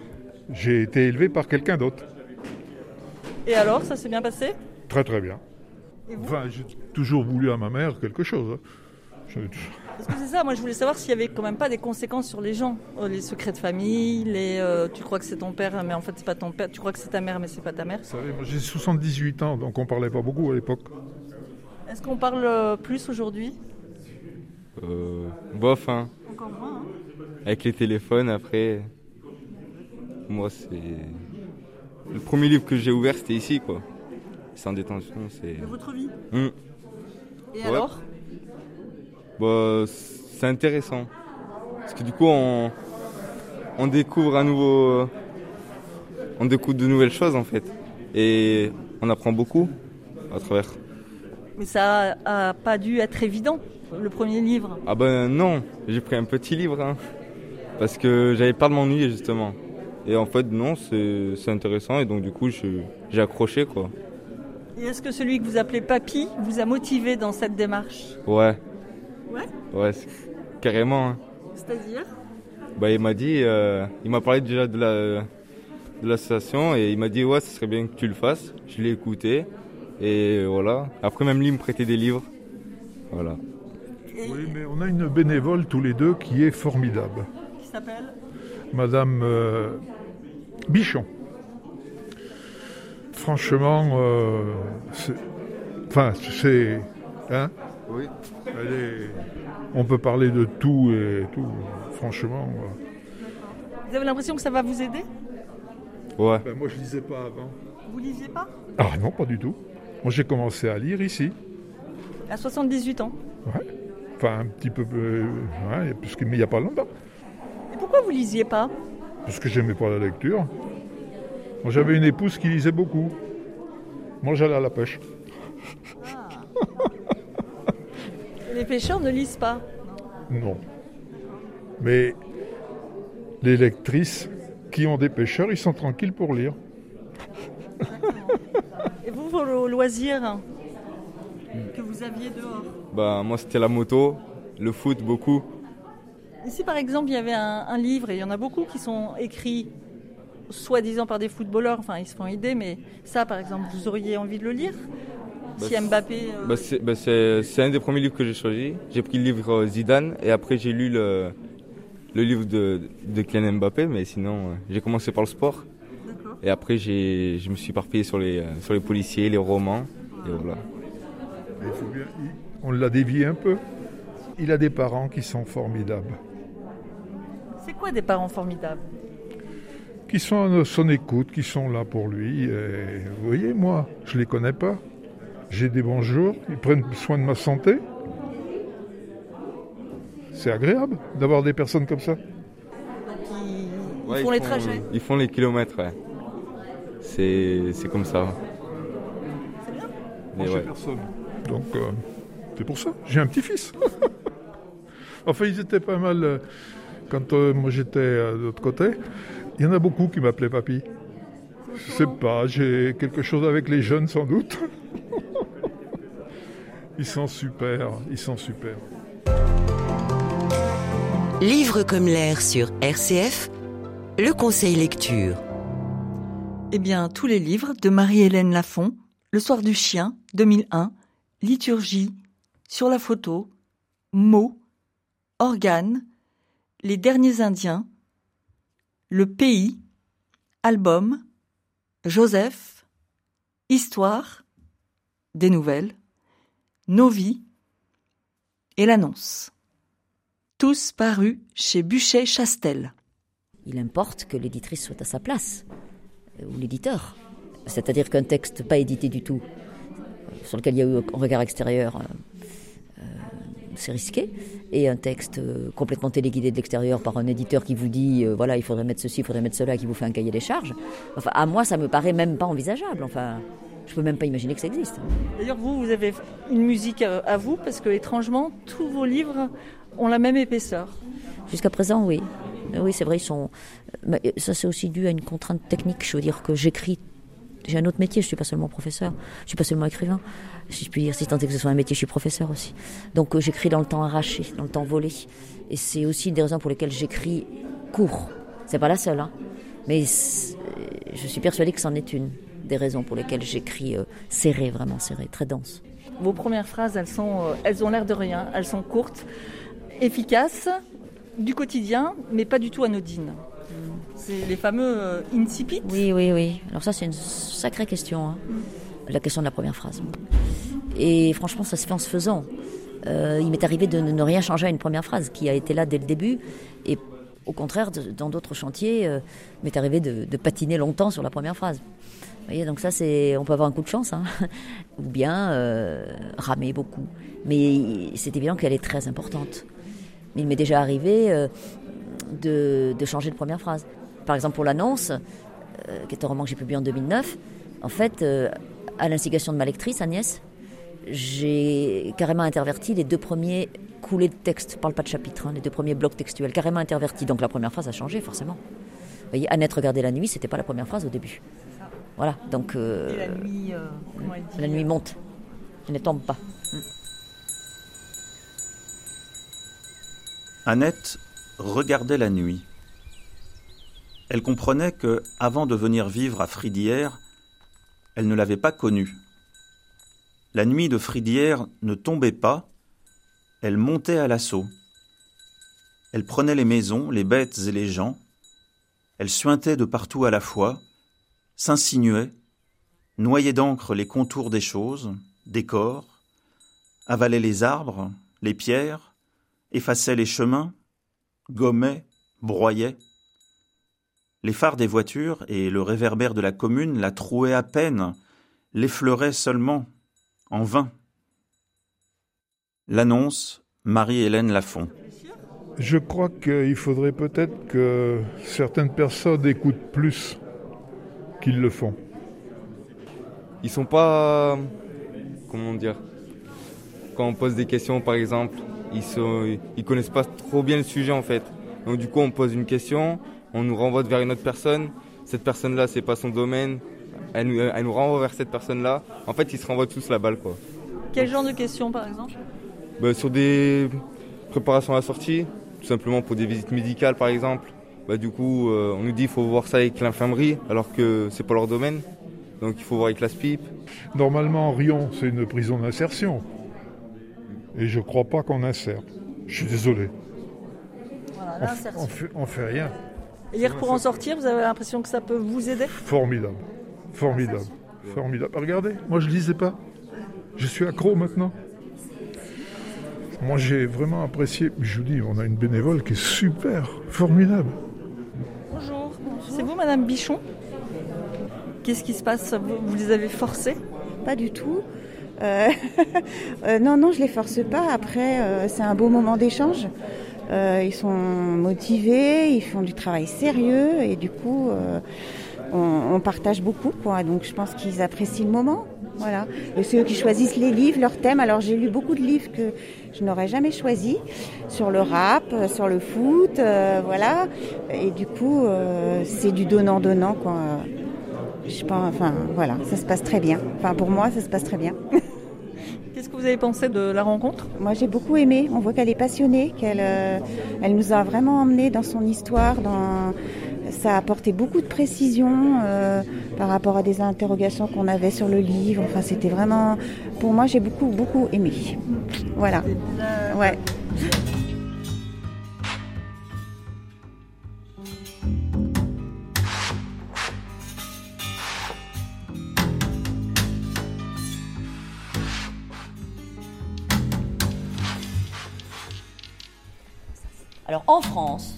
j'ai été élevé par quelqu'un d'autre. Et alors, ça s'est bien passé? Très très bien. Enfin, j'ai toujours voulu à ma mère quelque chose. hein. Parce que c'est ça, moi je voulais savoir s'il y avait quand même pas des conséquences sur les gens, Euh, les secrets de famille, les euh, tu crois que c'est ton père mais en fait c'est pas ton père, tu crois que c'est ta mère mais c'est pas ta mère. Vous savez, moi, j'ai 78 ans, donc on parlait pas beaucoup à l'époque. Est-ce qu'on parle euh, plus aujourd'hui? Euh, bof, hein. Encore moins. hein. Avec les téléphones, après. Moi, c'est. Le premier livre que j'ai ouvert, c'était ici, quoi. C'est en détention, c'est. De votre vie Hum. Et Ouais. alors Bah, c'est intéressant. Parce que du coup, on, on découvre un nouveau. On découvre de nouvelles choses, en fait. Et on apprend beaucoup à travers. Mais ça a, pas dû être évident, le premier livre. Ah ben non, j'ai pris un petit livre, hein, parce que j'avais peur de m'ennuyer justement. Et en fait non, c'est intéressant et donc du coup j'ai accroché quoi. Et est-ce que celui que vous appelez Papy vous a motivé dans cette démarche Ouais, Ouais. ouais, carrément. hein. C'est-à-dire Bah il m'a dit, euh, il m'a parlé déjà de la de l'association et il m'a dit ouais ce serait bien que tu le fasses. Je l'ai écouté et voilà. Après même lui il me prêtait des livres. Voilà. Oui, mais on a une bénévole tous les deux qui est formidable. Qui s'appelle Madame euh, Bichon. Franchement, euh, c'est- enfin, c'est, hein Oui. Elle est- on peut parler de tout et tout. Franchement, euh, Vous avez l'impression que ça va vous aider? Ouais. ben, moi je lisais pas avant. Vous lisiez pas? Ah non, pas du tout. Moi j'ai commencé à lire ici. À 78 ans. Ouais. Enfin, un petit peu, euh, ouais, parce que- mais il n'y a pas longtemps. Et pourquoi vous lisiez pas? Parce que j'aimais pas la lecture. Moi j'avais une épouse qui lisait beaucoup. Moi j'allais à la pêche. Les pêcheurs ne lisent pas. Non. Mais les lectrices qui ont des pêcheurs, ils sont tranquilles pour lire. Et vous, vos lo- loisirs que vous aviez dehors Bah moi c'était la moto, le foot beaucoup. Ici, par exemple, il y avait un, un livre, et il y en a beaucoup qui sont écrits soi-disant par des footballeurs, enfin ils se font aider, mais ça, par exemple, vous auriez envie de le lire Bah, Si Mbappé... euh, Bah, c'est bah, c'est- un des premiers livres que j'ai choisi. J'ai pris le livre euh, Zidane et après j'ai lu le, le livre de, de Kylian Mbappé, mais sinon euh, j'ai commencé par le sport. Et après j'ai- je me suis éparpillé sur les, sur les policiers, les romans. Et voilà. Il faut bien- il- on l'a dévié un peu. Il a des parents qui sont formidables, C'est quoi des parents formidables? Qui sont à son écoute, qui sont là pour lui. Et vous voyez, moi, je les connais pas. J'ai des bons jours, ils prennent soin de ma santé. C'est agréable d'avoir des personnes comme ça. Ils Ouais, font les trajets. Ils font les kilomètres, ouais. C'est, c'est comme ça. Moi, Mais j'ai ouais. personne. Donc, euh, c'est pour ça. J'ai un petit-fils. enfin, ils étaient pas mal euh, quand euh, moi j'étais euh, de l'autre côté. Il y en a beaucoup qui m'appelaient papy. Je sais pas, j'ai quelque chose avec les jeunes sans doute. ils sont super, ils sont super. Livre comme l'air sur RCF, le conseil lecture. Eh bien, tous les livres de Marie-Hélène Lafont, Le soir du chien, 2001, Liturgie, Sur la photo, Mots, Organes, Les derniers Indiens, Le pays, Album, Joseph, Histoire, Des nouvelles, Nos vies et l'annonce. Tous parus chez Buchet-Chastel. Il importe que l'éditrice soit à sa place, euh, ou l'éditeur. C'est-à-dire qu'un texte pas édité du tout, euh, sur lequel il y a eu un regard extérieur, euh, c'est risqué. Et un texte euh, complètement téléguidé de l'extérieur par un éditeur qui vous dit, euh, voilà, il faudrait mettre ceci, il faudrait mettre cela, qui vous fait un cahier des charges. Enfin, à moi, ça me paraît même pas envisageable. Enfin, je peux même pas imaginer que ça existe. D'ailleurs, vous, vous avez une musique à, à vous parce que, étrangement, tous vos livres ont la même épaisseur. Jusqu'à présent, oui. Oui, c'est vrai, ils sont. mais ça, c'est aussi dû à une contrainte technique. Je veux dire que j'écris. J'ai un autre métier, je suis pas seulement professeur, je suis pas seulement écrivain. Si je puis dire, si tant est que ce soit un métier, je suis professeur aussi. Donc euh, j'écris dans le temps arraché, dans le temps volé. Et c'est aussi une des raisons pour lesquelles j'écris court. C'est pas la seule, hein. Mais c'est- je suis persuadée que c'en est une des raisons pour lesquelles j'écris euh, serré, vraiment serré, très dense. Vos premières phrases, elles, euh, elles ont l'air de rien. Elles sont courtes, efficaces, du quotidien, mais pas du tout anodines. C'est les fameux euh, incipit. Oui, oui, oui. Alors ça, c'est une sacrée question. hein. La question de la première phrase. Et franchement, ça se fait en se faisant. Euh, il m'est arrivé de ne rien changer à une première phrase qui a été là dès le début. Et au contraire, de- dans d'autres chantiers, euh, il m'est arrivé de, de patiner longtemps sur la première phrase. Vous voyez, donc ça, c'est, on peut avoir un coup de chance, hein. ou bien euh, ramer beaucoup. Mais c'est évident qu'elle est très importante. Il m'est déjà arrivé de, de changer de première phrase. Par exemple, pour l'annonce, euh, qui est un roman que j'ai publié en 2009, en fait, euh, à l'instigation de ma lectrice, Agnès, j'ai carrément interverti les deux premiers coulées de texte, je parle pas de chapitre, hein, les deux premiers blocs textuels, carrément intervertis. Donc la première phrase a changé, forcément. Vous voyez, Annette regardait la nuit, c'était pas la première phrase au début. Voilà, donc euh, Et la nuit, euh, comment elle dit la nuit monte, elle ne tombe pas. Annette regardait la nuit. Elle comprenait que, avant de venir vivre à Fridière, elle ne l'avait pas connue. La nuit de Fridière ne tombait pas, elle montait à l'assaut. Elle prenait les maisons, les bêtes et les gens. Elle suintait de partout à la fois, s'insinuait, noyait d'encre les contours des choses, des corps, avalait les arbres, les pierres, effaçait les chemins, gommait, broyait. Les phares des voitures et le réverbère de la commune la trouaient à peine, l'effleuraient seulement, en vain. L'annonce, Marie-Hélène Lafont. Je crois qu'il faudrait peut-être que certaines personnes écoutent plus qu'ils le font. Ils sont pas. Comment dire Quand on pose des questions, par exemple, ils, sont, ils connaissent pas trop bien le sujet en fait. Donc du coup, on pose une question, on nous renvoie vers une autre personne. Cette personne-là, c'est pas son domaine. Elle, nous- elle nous renvoie vers cette personne-là. En fait, ils se renvoient tous la balle, quoi. Quel genre de questions, par exemple? Bah, sur des préparations à la sortie, tout simplement pour des visites médicales, par exemple. Bah, du coup, euh, on nous dit qu'il faut voir ça avec l'infirmerie, alors que c'est pas leur domaine. Donc il faut voir avec la SPIP. Normalement, Rion, c'est une prison d'insertion. Et je crois pas qu'on insère. Je suis désolé. Voilà, On, on fait, on fait rien. Et lire pour en sortir, vous avez l'impression que ça peut vous aider? Formidable. Formidable. Formidable. Regardez, moi je lisais pas. Je suis accro maintenant. Moi, j'ai vraiment apprécié. Je vous dis, on a une bénévole qui est super, formidable. Bonjour. C'est vous, Madame Bichon? Qu'est-ce qui se passe? Vous, vous les avez forcés? Pas du tout. Euh, euh, non, non, je les force pas. Après, euh, c'est un beau moment d'échange. Euh, ils sont motivés, ils font du travail sérieux et du coup, euh, on, on partage beaucoup. Quoi. Donc, je pense qu'ils apprécient le moment. Voilà. Et c'est eux qui choisissent les livres, leurs thèmes. Alors, j'ai lu beaucoup de livres que je n'aurais jamais choisis sur le rap, euh, sur le foot, euh, voilà. Et du coup, euh, c'est du donnant-donnant, quoi. Je pense, enfin, voilà, ça se passe très bien. Enfin, pour moi, ça se passe très bien. Qu'est-ce que vous avez pensé de la rencontre? Moi, j'ai beaucoup aimé. On voit qu'elle est passionnée, qu'elle euh, elle nous a vraiment emmenés dans son histoire. Dans... Ça a apporté beaucoup de précision euh, par rapport à des interrogations qu'on avait sur le livre. Enfin, c'était vraiment. Pour moi, j'ai beaucoup, beaucoup aimé. Voilà. Ouais. Alors en France,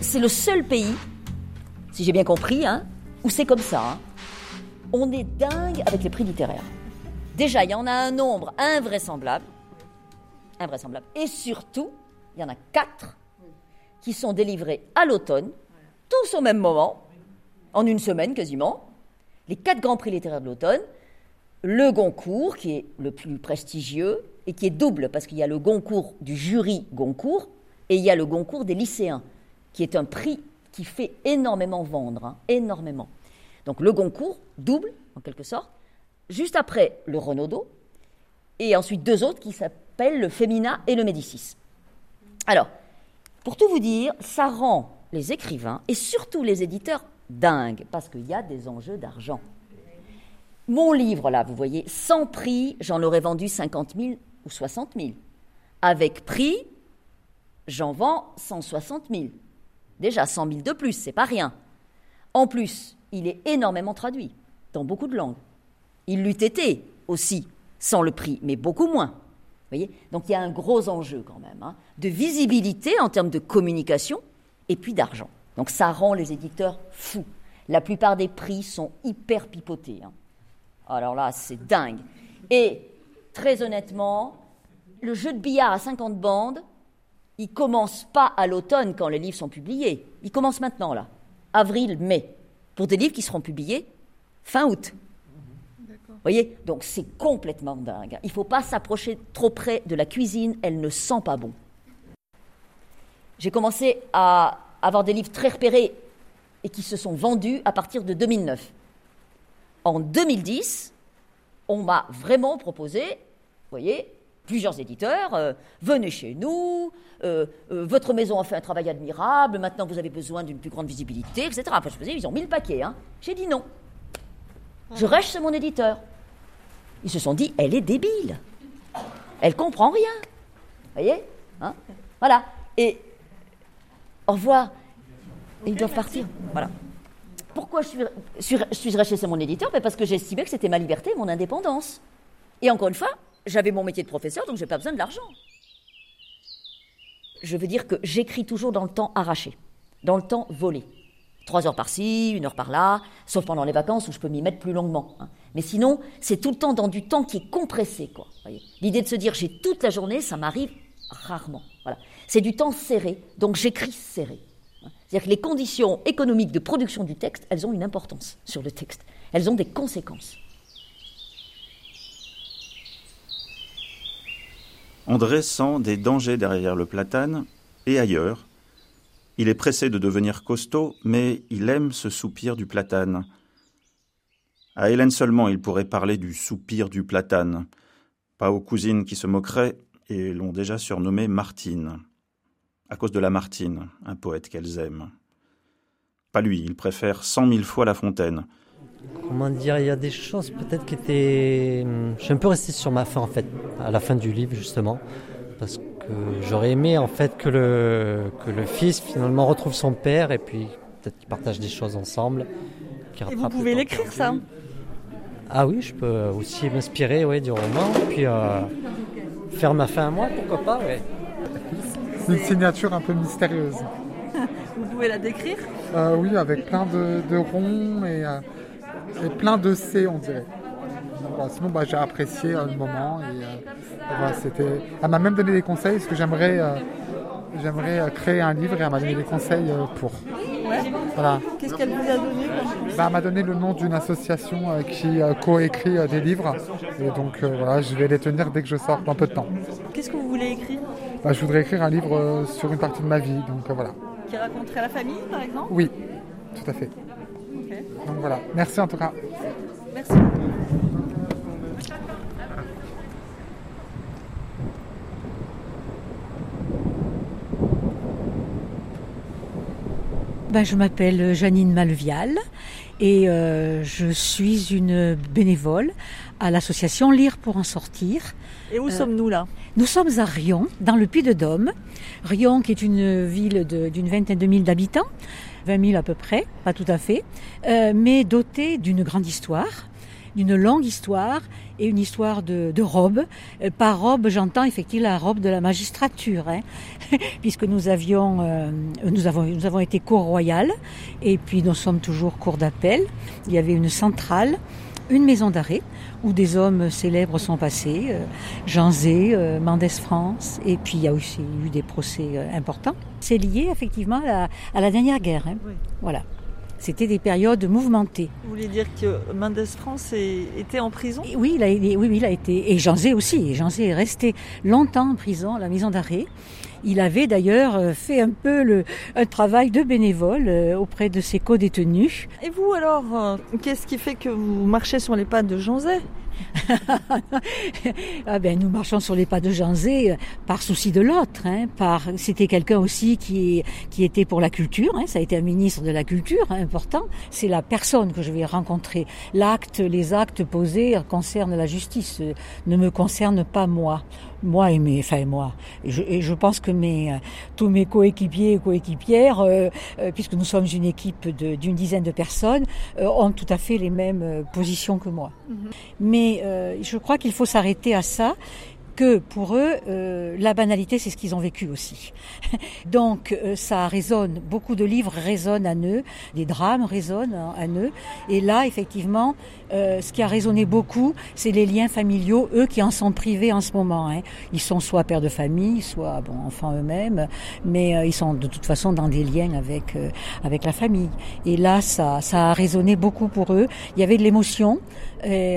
c'est le seul pays, si j'ai bien compris, hein, où c'est comme ça. hein. On est dingue avec les prix littéraires. Déjà, il y en a un nombre invraisemblable. Invraisemblable. Et surtout, il y en a quatre qui sont délivrés à l'automne, tous au même moment, en une semaine quasiment. Les quatre grands prix littéraires de l'automne. Le Goncourt, qui est le plus prestigieux et qui est double, parce qu'il y a le Goncourt du jury Goncourt et il y a le Goncourt des lycéens, qui est un prix qui fait énormément vendre, hein, énormément. Donc le Goncourt, double, en quelque sorte. Juste après, le Renaudot. Et ensuite, deux autres qui s'appellent le Femina et le Médicis. Alors, pour tout vous dire, ça rend les écrivains et surtout les éditeurs dingues, parce qu'il y a des enjeux d'argent. Mon livre, là, vous voyez, sans prix, j'en aurais vendu 50 000 ou 60 000. Avec prix, j'en vends 160 000. Déjà 100 000 de plus, c'est pas rien. En plus, il est énormément traduit dans beaucoup de langues. Il l'eût été aussi sans le prix, mais beaucoup moins. Voyez? Donc il y a un gros enjeu quand même hein, de visibilité en termes de communication et puis d'argent. Donc ça rend les éditeurs fous. La plupart des prix sont hyper pipotés. hein. Alors là, c'est dingue. Et très honnêtement, le jeu de billard à 50 bandes, il commence pas à l'automne quand les livres sont publiés. Il commence maintenant, là. Avril, mai. Pour des livres qui seront publiés fin août. Vous voyez? Donc c'est complètement dingue. Il ne faut pas s'approcher trop près de la cuisine, elle ne sent pas bon. J'ai commencé à avoir des livres très repérés et qui se sont vendus à partir de 2009. En 2010, on m'a vraiment proposé, vous voyez, plusieurs éditeurs, euh, venez chez nous, euh, euh, votre maison a fait un travail admirable, maintenant vous avez besoin d'une plus grande visibilité, etc. Enfin, je faisais, ils ont mis le paquet. Hein. J'ai dit non. Je reste chez mon éditeur. Ils se sont dit, elle est débile. Elle comprend rien. Vous voyez hein Voilà. Et au revoir. Et ils doivent partir. Voilà. Pourquoi je suis, suis, suis chez mon éditeur? Ben Parce que j'estimais que c'était ma liberté, mon indépendance. Et encore une fois, j'avais mon métier de professeur, donc je n'ai pas besoin de l'argent. Je veux dire que j'écris toujours dans le temps arraché, dans le temps volé. Trois heures par-ci, une heure par-là, sauf pendant les vacances où je peux m'y mettre plus longuement. hein. Mais sinon, c'est tout le temps dans du temps qui est compressé. quoi. L'idée de se dire j'ai toute la journée, ça m'arrive rarement. Voilà. C'est du temps serré, donc j'écris serré. hein. C'est-à-dire que les conditions économiques de production du texte, elles ont une importance sur le texte. Elles ont des conséquences. André sent des dangers derrière le platane et ailleurs. Il est pressé de devenir costaud, mais il aime ce soupir du platane. À Hélène seulement il pourrait parler du soupir du platane, pas aux cousines qui se moqueraient et l'ont déjà surnommé Martine, à cause de la Martine, un poète qu'elles aiment. Pas lui, il préfère cent mille fois La Fontaine. Comment dire, il y a des choses peut-être qui étaient... Je suis un peu resté sur ma fin en fait, à la fin du livre justement, parce que j'aurais aimé en fait que le, que le fils finalement retrouve son père et puis peut-être qu'ils partagent des choses ensemble. Et vous pouvez l'écrire ça Ah oui, je peux aussi m'inspirer ouais, du roman, puis euh, faire ma fin à moi, pourquoi pas, ouais. C'est une signature un peu mystérieuse. Vous pouvez la décrire Euh, oui, avec plein de, de ronds et, euh, et plein de C, on dirait. Voilà, sinon, bah, j'ai apprécié euh, le moment. Et, euh, et voilà, c'était... Elle m'a même donné des conseils parce que j'aimerais, euh, j'aimerais euh, créer un livre et elle m'a donné des conseils pour. Ouais. Voilà. Qu'est-ce qu'elle vous a donné Bah, elle m'a donné le nom d'une association euh, qui euh, coécrit euh, des livres. Et donc voilà, je vais les tenir dès que je sors dans peu de temps. Qu'est-ce que vous voulez écrire? Bah, je voudrais écrire un livre sur une partie de ma vie. Donc voilà. Qui raconterait la famille, par exemple? Oui, tout à fait. Donc voilà. Merci en tout cas. Merci. Ben, je m'appelle Janine Malvial et euh, je suis une bénévole à l'association Lire pour en sortir. Et où Euh, sommes-nous là? Nous sommes à Rion, dans le Puy-de-Dôme. Rion qui est une ville de- d'une vingtaine de mille d'habitants, 20 000 à peu près, pas tout à fait, euh, mais dotée d'une grande histoire d'une longue histoire et une histoire de, de robe. Euh, par robe, j'entends effectivement la robe de la magistrature, hein, puisque nous avions, euh, nous avons, nous avons été cour royale et puis nous sommes toujours cour d'appel. Il y avait une centrale, une maison d'arrêt où des hommes célèbres sont passés, euh, Jean Zé, euh, Mendès France, et puis il y a aussi eu des procès euh, importants. C'est lié effectivement à la, à la dernière guerre. hein. Voilà. C'était des périodes mouvementées. Vous voulez dire que Mendes France était en prison? Et oui, il a, oui, oui, il a été. Et Jean Zé aussi. Et Jean Zé est resté longtemps en prison, à la maison d'arrêt. Il avait d'ailleurs euh, fait un peu le, un travail de bénévole euh, auprès de ses co-détenus. Et vous alors, euh, qu'est-ce qui fait que vous marchez sur les pas de Jean Zay? ah ben, nous marchons sur les pas de Jean Zé euh, par souci de l'autre. Hein, par, c'était quelqu'un aussi qui, qui était pour la culture. Hein, ça a été un ministre de la culture hein, important. C'est la personne que je vais rencontrer. L'acte, les actes posés concernent la justice, euh, ne me concernent pas moi. Moi et mes, enfin moi. Et je, et je pense que mes, euh, tous mes coéquipiers et coéquipières, euh, euh, puisque nous sommes une équipe d'une dizaine de personnes, euh, ont tout à fait les mêmes positions que moi. Mais euh, je crois qu'il faut s'arrêter à ça que pour eux, euh, la banalité, c'est ce qu'ils ont vécu aussi. Donc euh, ça résonne, beaucoup de livres résonnent à eux, des drames résonnent à eux. Et là, effectivement, euh, ce qui a résonné beaucoup, c'est les liens familiaux, eux qui en sont privés en ce moment. hein. Ils sont soit pères de famille, soit bon, enfants eux-mêmes, mais euh, ils sont de toute façon dans des liens avec, euh, avec la famille. Et là, ça, ça a résonné beaucoup pour eux. Il y avait de l'émotion. Et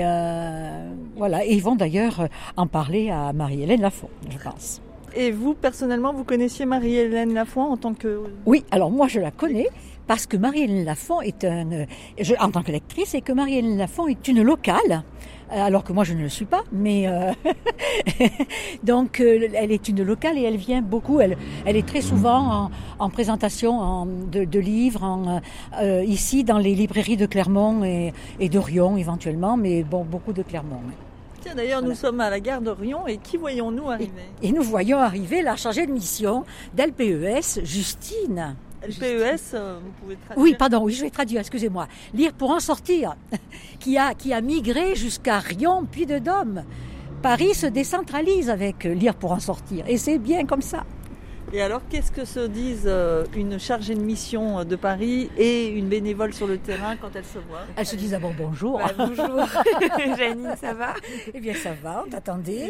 voilà. Et ils vont d'ailleurs en parler à Marie-Hélène Lafont, je pense. Et vous, personnellement, vous connaissiez Marie-Hélène Lafont en tant que... Oui, alors moi je la connais parce que Marie-Hélène Lafont est un, euh, je, en tant que lectrice, et que Marie-Hélène Lafont est une locale, euh, alors que moi je ne le suis pas, mais euh, donc elle est une locale et elle vient beaucoup, elle, elle est très souvent en, en présentation en- de, de livres, en, euh, ici dans les librairies de Clermont et, et de Rion éventuellement, mais bon, beaucoup de Clermont. oui. Tiens, d'ailleurs, nous sommes à la gare de Rion et qui voyons-nous arriver? Et nous voyons arriver la chargée de mission d'LPES, Justine. LPES, euh, vous pouvez traduire Oui, pardon, oui, je vais traduire, excusez-moi. Lire pour en sortir, qui a, qui a migré jusqu'à Rion, puis de Dôme. Paris se décentralise avec euh, Lire pour en sortir, et c'est bien comme ça. Et alors, qu'est-ce que se disent euh, une chargée de mission de Paris et une bénévole sur le terrain quand elles se voient Elles se disent d'abord bonjour. Bah, bonjour, Janine, ça va? Eh bien, ça va, on t'attendait.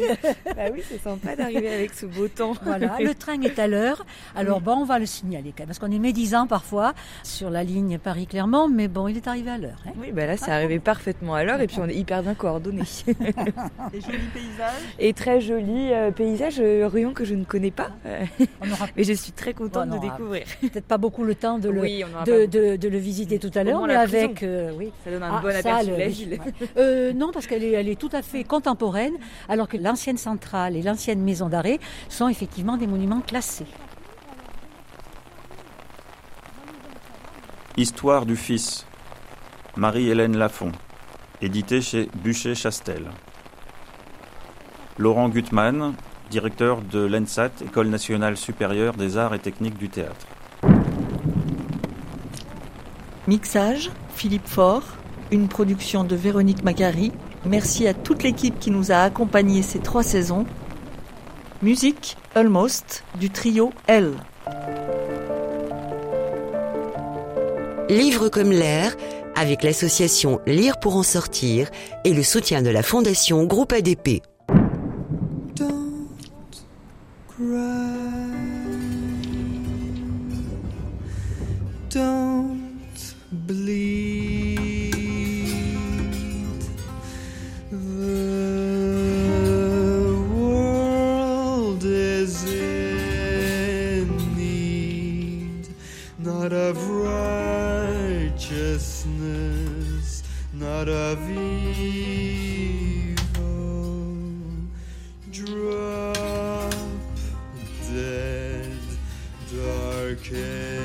Bah oui, c'est sympa d'arriver avec ce beau temps. Voilà, le train est à l'heure. Alors bon, on va le signaler quand même, parce qu'on est médisant parfois sur la ligne Paris-Clermont, mais bon, il est arrivé à l'heure. hein. Oui, bah là, c'est arrivé parfaitement à l'heure et puis on est hyper bien coordonnés. Des jolis paysages Et très joli euh, paysage, euh, Rion que je ne connais pas. Euh, mais je suis très contente Bon, de aura découvrir. Peut-être pas beaucoup le temps de le, Oui, on aura de, pas de- de le visiter tout à l'heure, mais avec... euh, oui. Ça donne un Ah, bon aperçu de la ville. Euh, non, parce qu'elle est, elle est tout à fait contemporaine, alors que l'ancienne centrale et l'ancienne maison d'arrêt sont effectivement des monuments classés. Histoire du fils. Marie-Hélène Lafont. Édité chez Bûcher-Chastel. Laurent Gutmann, directeur de l'ENSAT, École nationale supérieure des arts et techniques du théâtre. Mixage, Philippe Faure, une production de Véronique Macari. Merci à toute l'équipe qui nous a accompagnés ces trois saisons. Musique, Almost, du trio L. Livre comme l'air, avec l'association Lire pour en sortir et le soutien de la Fondation Groupe ADP. Don't bleed. The world is in need, not of righteousness, not of evil. Yeah.